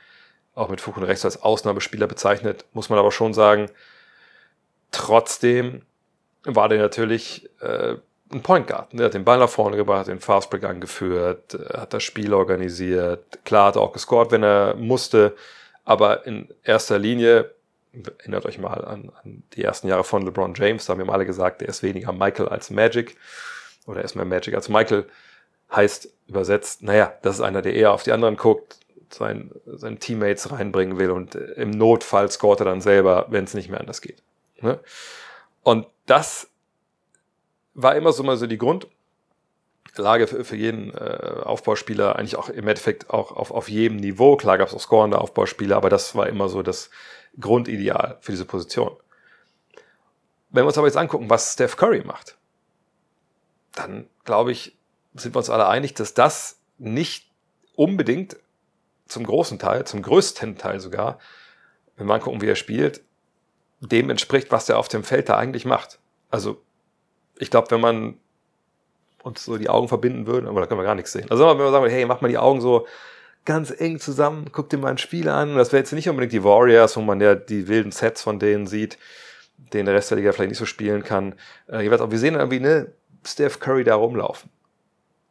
S1: auch mit Fug und Rechts als Ausnahmespieler bezeichnet, muss man aber schon sagen, trotzdem war der natürlich äh, ein Point Guard. Der hat den Ball nach vorne gebracht, den Fastbreak angeführt, äh, hat das Spiel organisiert. Klar hat er auch gescored, wenn er musste, aber in erster Linie, erinnert euch mal an, an die ersten Jahre von LeBron James, da haben wir alle gesagt, der ist weniger Michael als Magic oder er ist mehr Magic als Michael heißt übersetzt, naja, das ist einer, der eher auf die anderen guckt, sein, seine Teammates reinbringen will und im Notfall scoret er dann selber, wenn es nicht mehr anders geht. Ne? Und das war immer so mal so die Grundlage für, für jeden äh, Aufbauspieler, eigentlich auch im Endeffekt auch auf, auf jedem Niveau. Klar gab es auch scorende Aufbauspieler, aber das war immer so das Grundideal für diese Position. Wenn wir uns aber jetzt angucken, was Steph Curry macht, dann glaube ich, sind wir uns alle einig, dass das nicht unbedingt zum großen Teil, zum größten Teil sogar, wenn wir angucken, wie er spielt, dem entspricht, was er auf dem Feld da eigentlich macht. Also, ich glaube, wenn man uns so die Augen verbinden würde, aber da können wir gar nichts sehen. Also, wenn wir sagen, hey, mach mal die Augen so ganz eng zusammen, guck dir mal ein Spiel an. Das wäre jetzt nicht unbedingt die Warriors, wo man ja die wilden Sets von denen sieht, den der Rest der Liga vielleicht nicht so spielen kann. Äh, jeweils auch, wir sehen irgendwie, ne, Steph Curry da rumlaufen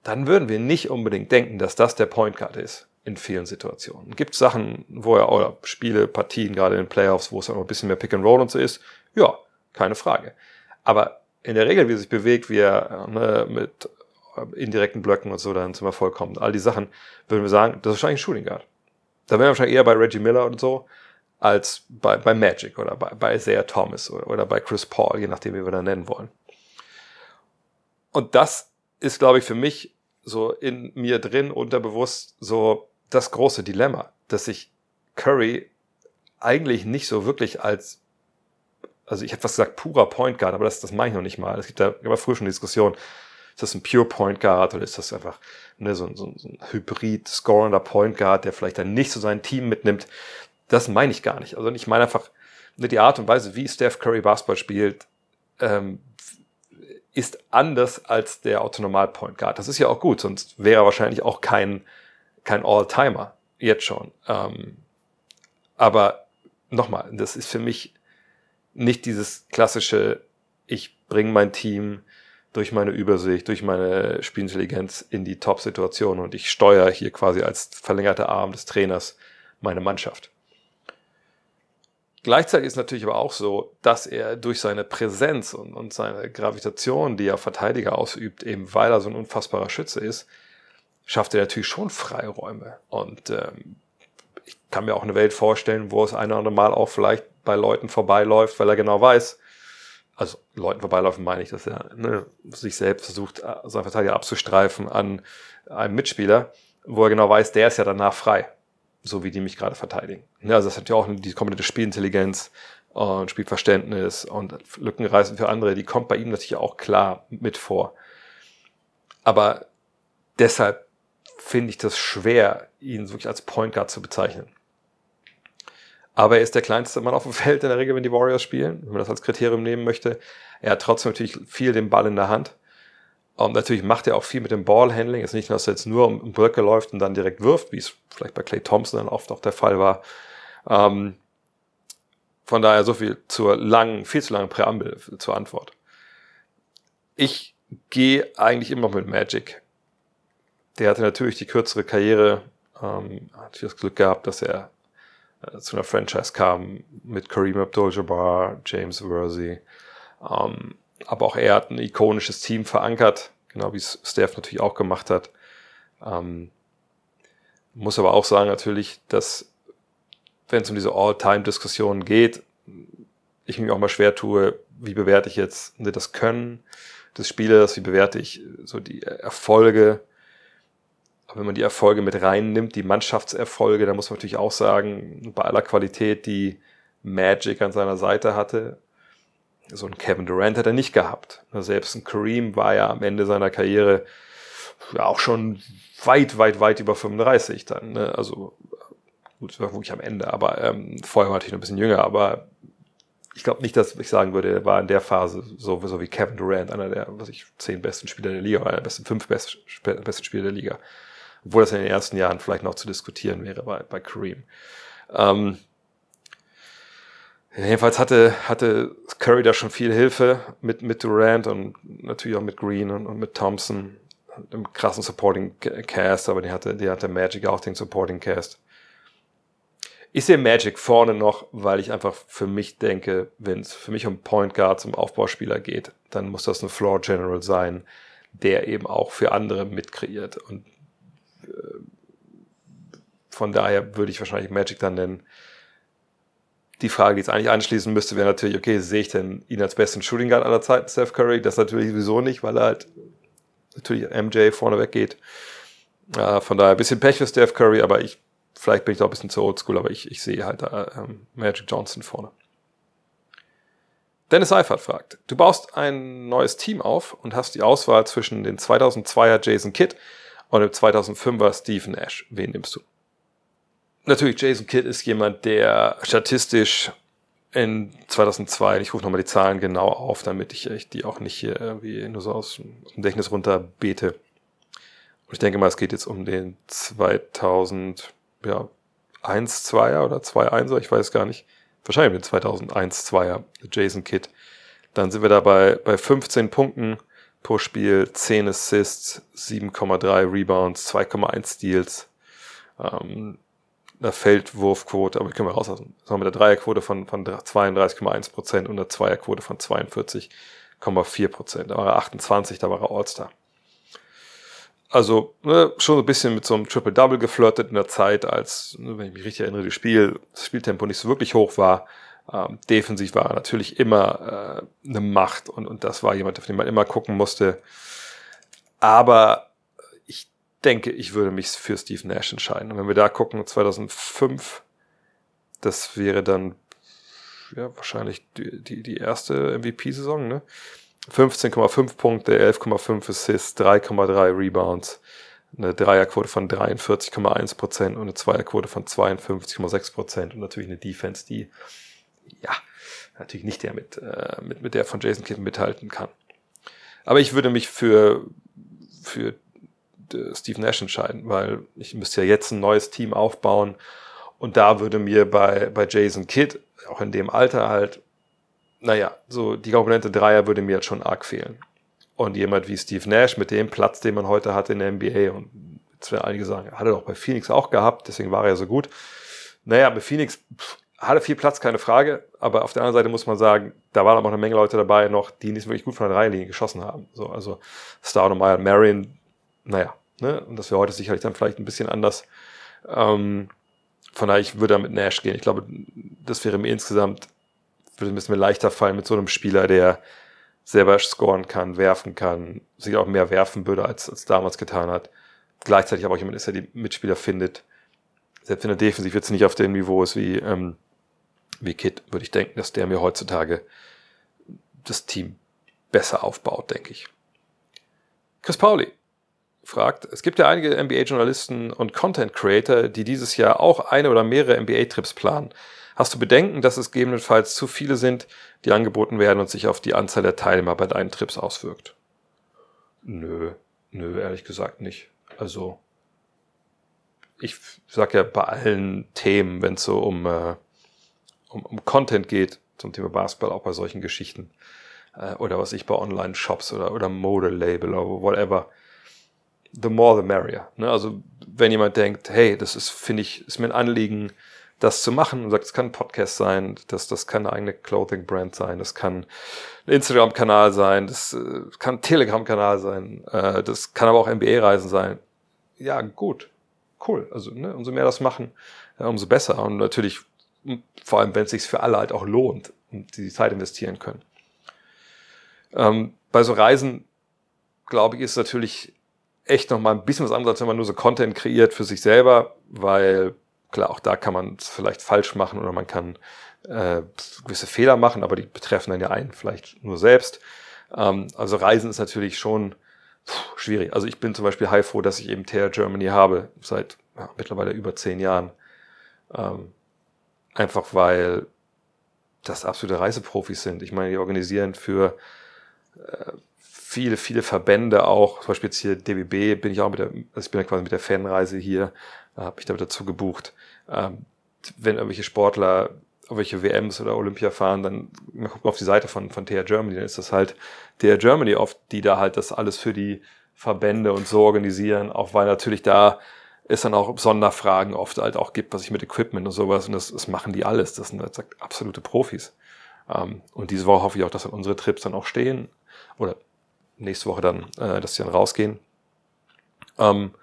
S1: dann würden wir nicht unbedingt denken, dass das der Point Guard ist in vielen Situationen. Gibt Sachen, wo er, oder Spiele, Partien, gerade in den Playoffs, wo es auch ein bisschen mehr Pick and Roll und so ist? Ja, keine Frage. Aber in der Regel, wie er sich bewegt, wie er ne, mit indirekten Blöcken und so dann zum Erfolg kommt, all die Sachen, würden wir sagen, das ist wahrscheinlich ein Shooting Guard. Da wären wir wahrscheinlich eher bei Reggie Miller und so, als bei, bei Magic oder bei, bei Isaiah Thomas oder, oder bei Chris Paul, je nachdem, wie wir da nennen wollen. Und das ist, glaube ich, für mich so in mir drin unterbewusst so das große Dilemma, dass ich Curry eigentlich nicht so wirklich als, also ich hätte was gesagt, purer Point Guard, aber das, das mache ich noch nicht mal. Es gibt da immer früher schon die Diskussion, ist das ein Pure Point Guard oder ist das einfach ne, so, so, so ein Hybrid scorender Point Guard, der vielleicht dann nicht so sein Team mitnimmt? Das meine ich gar nicht. Also ich meine einfach ne, die Art und Weise, wie Steph Curry Basketball spielt, ähm, ist anders als der Autonomal Point Guard. Das ist ja auch gut, sonst wäre er wahrscheinlich auch kein, kein All-Timer. Jetzt schon. Ähm, aber nochmal, das ist für mich nicht dieses klassische, ich bringe mein Team durch meine Übersicht, durch meine Spielintelligenz in die Top-Situation und ich steuere hier quasi als verlängerter Arm des Trainers meine Mannschaft. Gleichzeitig ist natürlich aber auch so, dass er durch seine Präsenz und, und seine Gravitation, die er Verteidiger ausübt, eben weil er so ein unfassbarer Schütze ist, schafft er natürlich schon Freiräume. Und ähm, ich kann mir auch eine Welt vorstellen, wo es ein oder andere Mal auch vielleicht bei Leuten vorbeiläuft, weil er genau weiß, also Leuten vorbeilaufen meine ich, dass er ne, sich selbst versucht, äh, seinen Verteidiger abzustreifen an einem Mitspieler, wo er genau weiß, der ist ja danach frei, so wie die mich gerade verteidigen. Ja, also das hat ja auch die komplette Spielintelligenz und Spielverständnis und Lückenreißen für andere, die kommt bei ihm natürlich auch klar mit vor. Aber deshalb finde ich das schwer, ihn wirklich als Point Guard zu bezeichnen. Aber er ist der kleinste Mann auf dem Feld in der Regel, wenn die Warriors spielen, wenn man das als Kriterium nehmen möchte. Er hat trotzdem natürlich viel den Ball in der Hand. Und natürlich macht er auch viel mit dem Ballhandling. Es ist nicht nur, dass er jetzt nur um Blöcke läuft und dann direkt wirft, wie es vielleicht bei Clay Thompson dann oft auch der Fall war. Ähm, von daher so viel zur langen, viel zu langen Präambel zur Antwort. Ich gehe eigentlich immer mit Magic. Der hatte natürlich die kürzere Karriere, ähm, hat das Glück gehabt, dass er zu einer Franchise kam mit Kareem Abdul-Jabbar, James Worthy. Ähm, aber auch er hat ein ikonisches Team verankert, genau wie es Steph natürlich auch gemacht hat. Ähm, muss aber auch sagen natürlich, dass wenn es um diese All-Time-Diskussionen geht, ich mich auch mal schwer tue, wie bewerte ich jetzt das Können des Spielers, wie bewerte ich so die Erfolge aber wenn man die Erfolge mit reinnimmt, die Mannschaftserfolge, dann muss man natürlich auch sagen, bei aller Qualität, die Magic an seiner Seite hatte, so ein Kevin Durant hat er nicht gehabt. Selbst ein Kareem war ja am Ende seiner Karriere auch schon weit, weit, weit über 35 dann. Ne? Also gut, war wirklich am Ende, aber ähm, vorher war natürlich noch ein bisschen jünger, aber ich glaube nicht, dass ich sagen würde, er war in der Phase so, so wie Kevin Durant, einer der, was ich, zehn besten Spieler der Liga, oder einer der besten fünf besten, besten Spieler der Liga. Obwohl das in den ersten Jahren vielleicht noch zu diskutieren wäre bei, bei Kareem. Ähm, jedenfalls hatte, hatte Curry da schon viel Hilfe mit, mit Durant und natürlich auch mit Green und, und mit Thompson. Im krassen Supporting Cast, aber die hatte, die hatte Magic auch den Supporting Cast. Ich sehe Magic vorne noch, weil ich einfach für mich denke, wenn es für mich um Point Guards, um Aufbauspieler geht, dann muss das ein Floor General sein, der eben auch für andere mitkreiert. Und von daher würde ich wahrscheinlich Magic dann nennen. Die Frage, die jetzt eigentlich anschließen müsste, wäre natürlich, okay, sehe ich denn ihn als besten Shooting Guard aller Zeiten, Steph Curry? Das natürlich sowieso nicht, weil er halt natürlich MJ vorne weggeht. Äh, von daher ein bisschen Pech für Steph Curry, aber ich, vielleicht bin ich da ein bisschen zu oldschool, aber ich, ich sehe halt da ähm, Magic Johnson vorne. Dennis Seifert fragt, du baust ein neues Team auf und hast die Auswahl zwischen den 2002er Jason Kidd und im 2005er Steve Nash. Wen nimmst du? Natürlich, Jason Kidd ist jemand, der statistisch in 2002, ich rufe nochmal die Zahlen genau auf, damit ich, ich die auch nicht hier irgendwie nur so aus dem Gedächtnis runter bete. Und ich denke mal, es geht jetzt um den 2000, ja, 1-2er oder 2-1er, ich weiß gar nicht. Wahrscheinlich den 2001 2er, Jason Kidd. Dann sind wir da bei, bei 15 Punkten, pro Spiel, 10 Assists, 7,3 Rebounds, 2,1 Steals. Ähm, eine Feldwurfquote, aber können wir rauslassen. Das haben wir Dreierquote von, von 32,1 Prozent und eine Zweierquote von 42,4 Prozent. Da war er 28, da war er All-Star. Also ne, schon ein bisschen mit so einem Triple-Double geflirtet in der Zeit, als, ne, wenn ich mich richtig erinnere, das, Spiel, das Spieltempo nicht so wirklich hoch war. Ähm, defensiv war er natürlich immer äh, eine Macht und, und das war jemand, auf den man immer gucken musste. Aber ich denke, ich würde mich für Steve Nash entscheiden. Und wenn wir da gucken, 2005, das wäre dann ja, wahrscheinlich die, die, die erste MVP-Saison, ne? 15,5 Punkte, 11,5 Assists, 3,3 Rebounds, eine Dreierquote von 43,1 Prozent und eine Zweierquote von 52,6 Prozent und natürlich eine Defense, die ja, natürlich nicht der mit, äh, mit, mit der von Jason Kidd mithalten kann. Aber ich würde mich für, für Steve Nash entscheiden, weil ich müsste ja jetzt ein neues Team aufbauen Und da würde mir bei, bei Jason Kidd, auch in dem Alter halt, naja, so die Komponente Dreier würde mir jetzt schon arg fehlen. Und jemand wie Steve Nash mit dem Platz, den man heute hat in der NBA, und jetzt werden einige sagen, hat er doch bei Phoenix auch gehabt, deswegen war er ja so gut. Naja, bei Phoenix pff, hatte viel Platz, keine Frage, aber auf der anderen Seite muss man sagen, da waren aber auch eine Menge Leute dabei noch, die nicht wirklich gut von der Dreierlinie geschossen haben. So, also Stoudemire und Marion, naja, ne, und das wäre heute sicherlich dann vielleicht ein bisschen anders. Ähm, von daher, ich würde da mit Nash gehen. Ich glaube, das wäre mir insgesamt, würde es mir leichter fallen mit so einem Spieler, der selber scoren kann, werfen kann, sich auch mehr werfen würde, als, als damals getan hat. Gleichzeitig aber auch jemand ist, der die Mitspieler findet. Selbst wenn er defensiv jetzt nicht auf dem Niveau ist wie, ähm, wie Kit, würde ich denken, dass der mir heutzutage das Team besser aufbaut, denke ich. Chris Pauli fragt, es gibt ja einige NBA-Journalisten und Content-Creator, die dieses Jahr auch eine oder mehrere NBA-Trips planen. Hast du Bedenken, dass es gegebenenfalls zu viele sind, die angeboten werden und sich auf die Anzahl der Teilnehmer bei deinen Trips auswirkt? Nö, nö, ehrlich gesagt nicht. Also, ich sag ja bei allen Themen, wenn es so um, äh, um, um Content geht, zum Thema Basketball, auch bei solchen Geschichten, äh, oder was ich bei Online-Shops oder, oder Mode-Label oder whatever, the more the merrier. Ne? Also wenn jemand denkt, hey, das ist, finde ich, ist mir ein Anliegen, das zu machen und sagt, es kann ein Podcast sein, das, das kann eine eigene Clothing-Brand sein, das kann ein Instagram-Kanal sein, das äh, kann ein Telegram-Kanal sein, äh, das kann aber auch MBA-Reisen sein. Ja, gut, cool. Also ne, umso mehr das machen, äh, umso besser. Und natürlich, vor allem, wenn es sich für alle halt auch lohnt und die Zeit investieren können. Ähm, bei so Reisen, glaube ich, ist natürlich echt noch mal ein bisschen was anderes, als wenn man nur so Content kreiert für sich selber, weil klar, auch da kann man es vielleicht falsch machen oder man kann äh, gewisse Fehler machen, aber die betreffen dann ja einen vielleicht nur selbst. Ähm, also Reisen ist natürlich schon pff, schwierig. Also ich bin zum Beispiel heilfroh, dass ich eben TR Germany habe, seit ja, mittlerweile über zehn Jahren. Ähm, einfach weil das absolute Reiseprofis sind. Ich meine, die organisieren für äh, viele, viele Verbände auch, zum Beispiel jetzt hier DBB bin ich auch mit der, also ich bin ja quasi mit der Fanreise hier, habe ich damit dazu gebucht. Ähm, wenn irgendwelche Sportler irgendwelche WMs oder Olympia fahren, dann man guckt auf die Seite von, von TR Germany, dann ist das halt TR Germany oft, die da halt das alles für die Verbände und so organisieren, auch weil natürlich da es dann auch Sonderfragen oft halt auch gibt, was ich mit Equipment und sowas, und das, das machen die alles, das sind halt absolute Profis. Ähm, und diese Woche hoffe ich auch, dass dann unsere Trips dann auch stehen, oder nächste Woche dann, äh, dass die dann rausgehen. Ähm,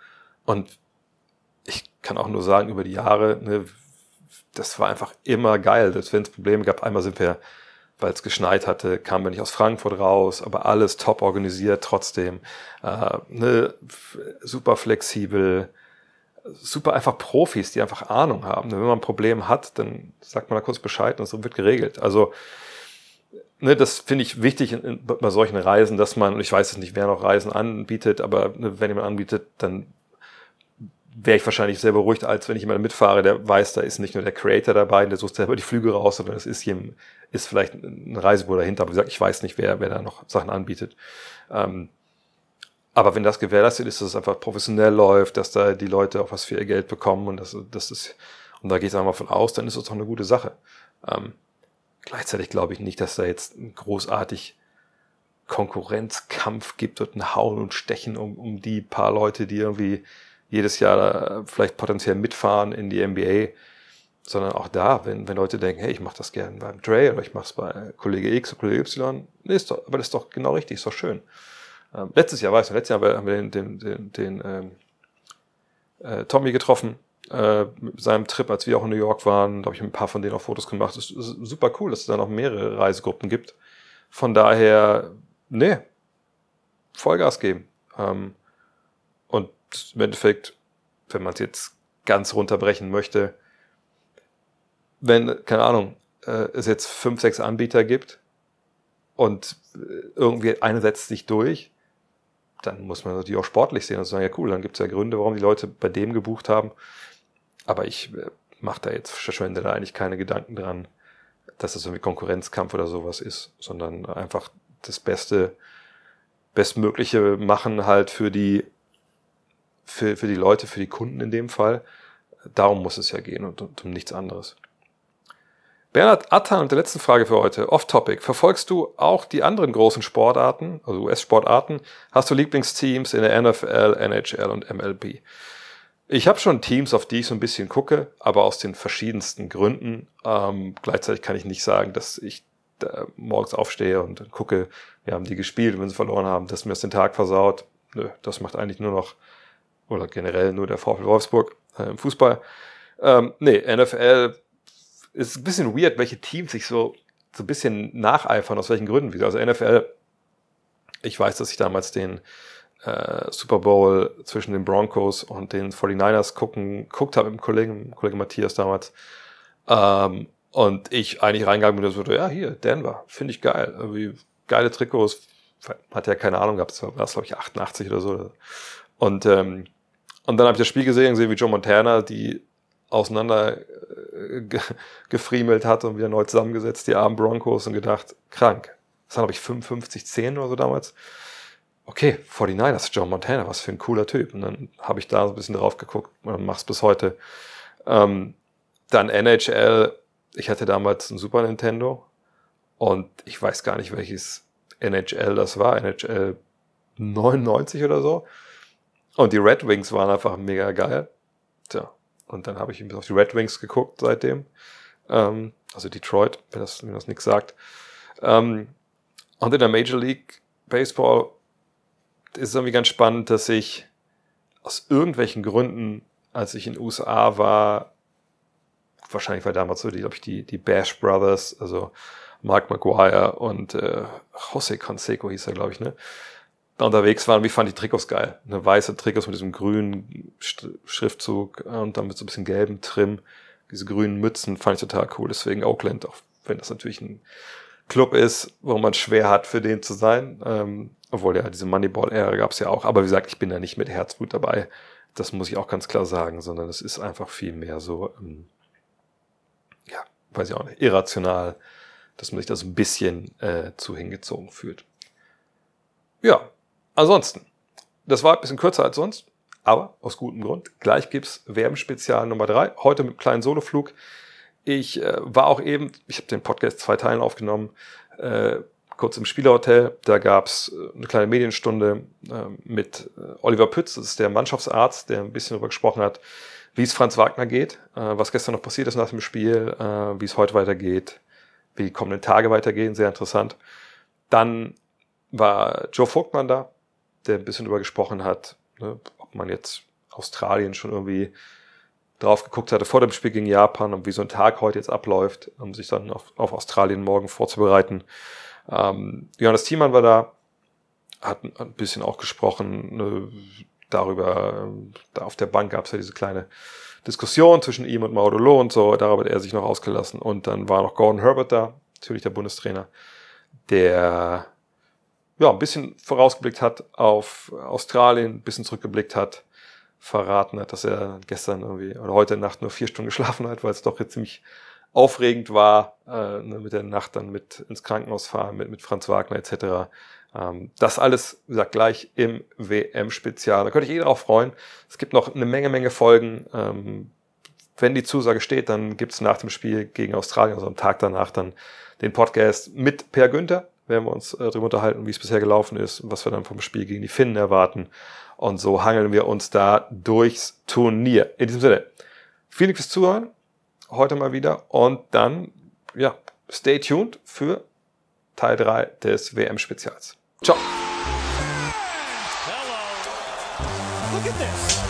S1: und ich kann auch nur sagen, über die Jahre, ne, das war einfach immer geil. Dass wenn es Probleme gab, einmal sind wir, weil es geschneit hatte, kamen wir nicht aus Frankfurt raus, aber alles top organisiert trotzdem. Äh, ne, super flexibel, super einfach Profis, die einfach Ahnung haben. Wenn man ein Problem hat, dann sagt man da kurz Bescheid und es wird geregelt. Also ne, das finde ich wichtig in, in, bei solchen Reisen, dass man, ich weiß es nicht, wer noch Reisen anbietet, aber ne, wenn jemand anbietet, dann wäre ich wahrscheinlich sehr beruhigt, als wenn ich jemanden mitfahre, der weiß, da ist nicht nur der Creator dabei, der sucht selber die Flüge raus, sondern es ist jemand, ist vielleicht ein Reisebüro dahinter. Aber wie gesagt, ich weiß nicht, wer, wer da noch Sachen anbietet. Ähm, aber wenn das gewährleistet ist, dass es einfach professionell läuft, dass da die Leute auch was für ihr Geld bekommen und das, das ist, und da gehe ich einfach von aus, dann ist das doch eine gute Sache. Ähm, Gleichzeitig glaube ich nicht, dass da jetzt ein großartig Konkurrenzkampf gibt und ein Hauen und Stechen um, um die paar Leute, die irgendwie jedes Jahr vielleicht potenziell mitfahren in die NBA, sondern auch da, wenn, wenn Leute denken, hey, ich mache das gerne beim Dre oder ich mache es bei Kollege X oder Kollege Y, nee, ist doch, aber das ist doch genau richtig, ist doch schön. Ähm, letztes Jahr, weißt du, letztes Jahr haben wir den, den, den, den ähm, äh, Tommy getroffen, äh, mit seinem Trip, als wir auch in New York waren, da habe ich ein paar von denen auch Fotos gemacht. Es ist super cool, dass es da noch mehrere Reisegruppen gibt. Von daher, nee, Vollgas geben. Ähm, und im Endeffekt, wenn man es jetzt ganz runterbrechen möchte, wenn, keine Ahnung, äh, es jetzt fünf, sechs Anbieter gibt und äh, irgendwie eine setzt sich durch, dann muss man natürlich auch sportlich sehen und sagen, ja cool, dann gibt es ja Gründe, warum die Leute bei dem gebucht haben aber ich äh, mache da jetzt, verschwende da eigentlich keine Gedanken dran, dass das irgendwie Konkurrenzkampf oder sowas ist, sondern einfach das Beste, Bestmögliche machen halt für die, für, für die Leute, für die Kunden in dem Fall. darum muss es ja gehen und, und um nichts anderes. Bernhard Attan und der letzten Frage für heute, off-topic. Verfolgst du auch die anderen großen Sportarten, also US-Sportarten? Hast du Lieblingsteams in der NFL, NHL und MLB? Ich habe schon Teams, auf die ich so ein bisschen gucke, aber aus den verschiedensten Gründen. Ähm, gleichzeitig kann ich nicht sagen, dass ich morgens aufstehe und gucke, wir haben die gespielt, wenn sie verloren haben, dass mir das den Tag versaut. Nö, das macht eigentlich nur noch, oder generell nur der VfL Wolfsburg äh, im Fußball. Ähm, nee, NFL ist ein bisschen weird, welche Teams sich so, so ein bisschen nacheifern, aus welchen Gründen. Also NFL, ich weiß, dass ich damals den äh, Super Bowl zwischen den Broncos und den 49ers gucken, guckt habe mit dem Kollegen, Kollege Matthias damals. Ähm, und ich eigentlich reingegangen bin und so, ja, hier, Denver, finde ich geil. Irgendwie geile Trikots. Hat ja keine Ahnung gehabt, das war, glaube ich, 88 oder so. Und, ähm, und dann habe ich das Spiel gesehen, gesehen, wie Joe Montana die auseinander äh, hat und wieder neu zusammengesetzt, die armen Broncos, und gedacht, krank. Das waren, glaube ich, 55, 10 oder so damals. Okay, 49ers, Joe Montana, was für ein cooler Typ. Und dann habe ich da so ein bisschen drauf geguckt und mach's bis heute. Ähm, dann NHL, ich hatte damals ein Super Nintendo und ich weiß gar nicht, welches NHL das war, NHL 99 oder so. Und die Red Wings waren einfach mega geil. Tja, und dann habe ich ein auf die Red Wings geguckt seitdem. Ähm, also Detroit, wenn das, wenn das nichts sagt. Ähm, und in der Major League Baseball ist es irgendwie ganz spannend, dass ich aus irgendwelchen Gründen, als ich in den USA war, wahrscheinlich war damals so die, glaube ich, die, die Bash Brothers, also Mark McGuire und äh, Jose Canseco hieß er, glaube ich, ne? Unterwegs waren, wie fand die Trikots geil. Eine weiße Trikots mit diesem grünen Schriftzug und dann mit so ein bisschen gelbem Trim. Diese grünen Mützen fand ich total cool. Deswegen Oakland, auch wenn das natürlich ein Club ist, wo man schwer hat, für den zu sein. Ähm, obwohl ja, diese Moneyball-Ära gab es ja auch. Aber wie gesagt, ich bin da nicht mit Herzblut dabei. Das muss ich auch ganz klar sagen, sondern es ist einfach viel mehr so, ähm, weiß ich auch nicht, irrational, dass man sich da so ein bisschen äh, zu hingezogen fühlt. Ja, ansonsten, das war ein bisschen kürzer als sonst, aber aus gutem Grund. Gleich gibt's Werbenspezial Nummer drei. heute mit einem kleinen Soloflug. Ich äh, war auch eben, ich habe den Podcast zwei Teilen aufgenommen, äh, kurz im Spielerhotel. Da gab's äh, eine kleine Medienstunde äh, mit Oliver Pütz, das ist der Mannschaftsarzt, der ein bisschen darüber gesprochen hat, wie es Franz Wagner geht, äh, was gestern noch passiert ist nach dem Spiel, äh, wie es heute weitergeht, wie die kommenden Tage weitergehen, sehr interessant. Dann war Joe Vogtmann da, der ein bisschen darüber gesprochen hat, ne, ob man jetzt Australien schon irgendwie drauf geguckt hatte vor dem Spiel gegen Japan und wie so ein Tag heute jetzt abläuft, um sich dann auf, auf Australien morgen vorzubereiten. Ähm, Johannes Thiemann war da, hat ein bisschen auch gesprochen, ne, darüber, da auf der Bank gab es ja diese kleine Diskussion zwischen ihm und Maudolo und so, darüber hat er sich noch ausgelassen. Und dann war noch Gordon Herbert da, natürlich der Bundestrainer, der ja ein bisschen vorausgeblickt hat auf Australien, ein bisschen zurückgeblickt hat, verraten hat, dass er gestern irgendwie oder heute Nacht nur vier Stunden geschlafen hat, weil es doch jetzt ziemlich aufregend war, äh, ne, mit der Nacht dann mit ins Krankenhaus fahren, mit, mit Franz Wagner etc. Ähm, das alles, wie gesagt, gleich im WM-Spezial. Da könnte ich eh darauf freuen. Es gibt noch eine Menge, Menge Folgen. Ähm, wenn die Zusage steht, dann gibt es nach dem Spiel gegen Australien, also am Tag danach, dann den Podcast mit Per Günther. Werden wir uns äh, darüber unterhalten, wie es bisher gelaufen ist und was wir dann vom Spiel gegen die Finnen erwarten. Und so hangeln wir uns da durchs Turnier. In diesem Sinne, vielen Dank fürs Zuhören. Heute mal wieder. Und dann, ja, stay tuned für Teil 3 des WM-Spezials. Ciao.
S2: Hello. Look at this.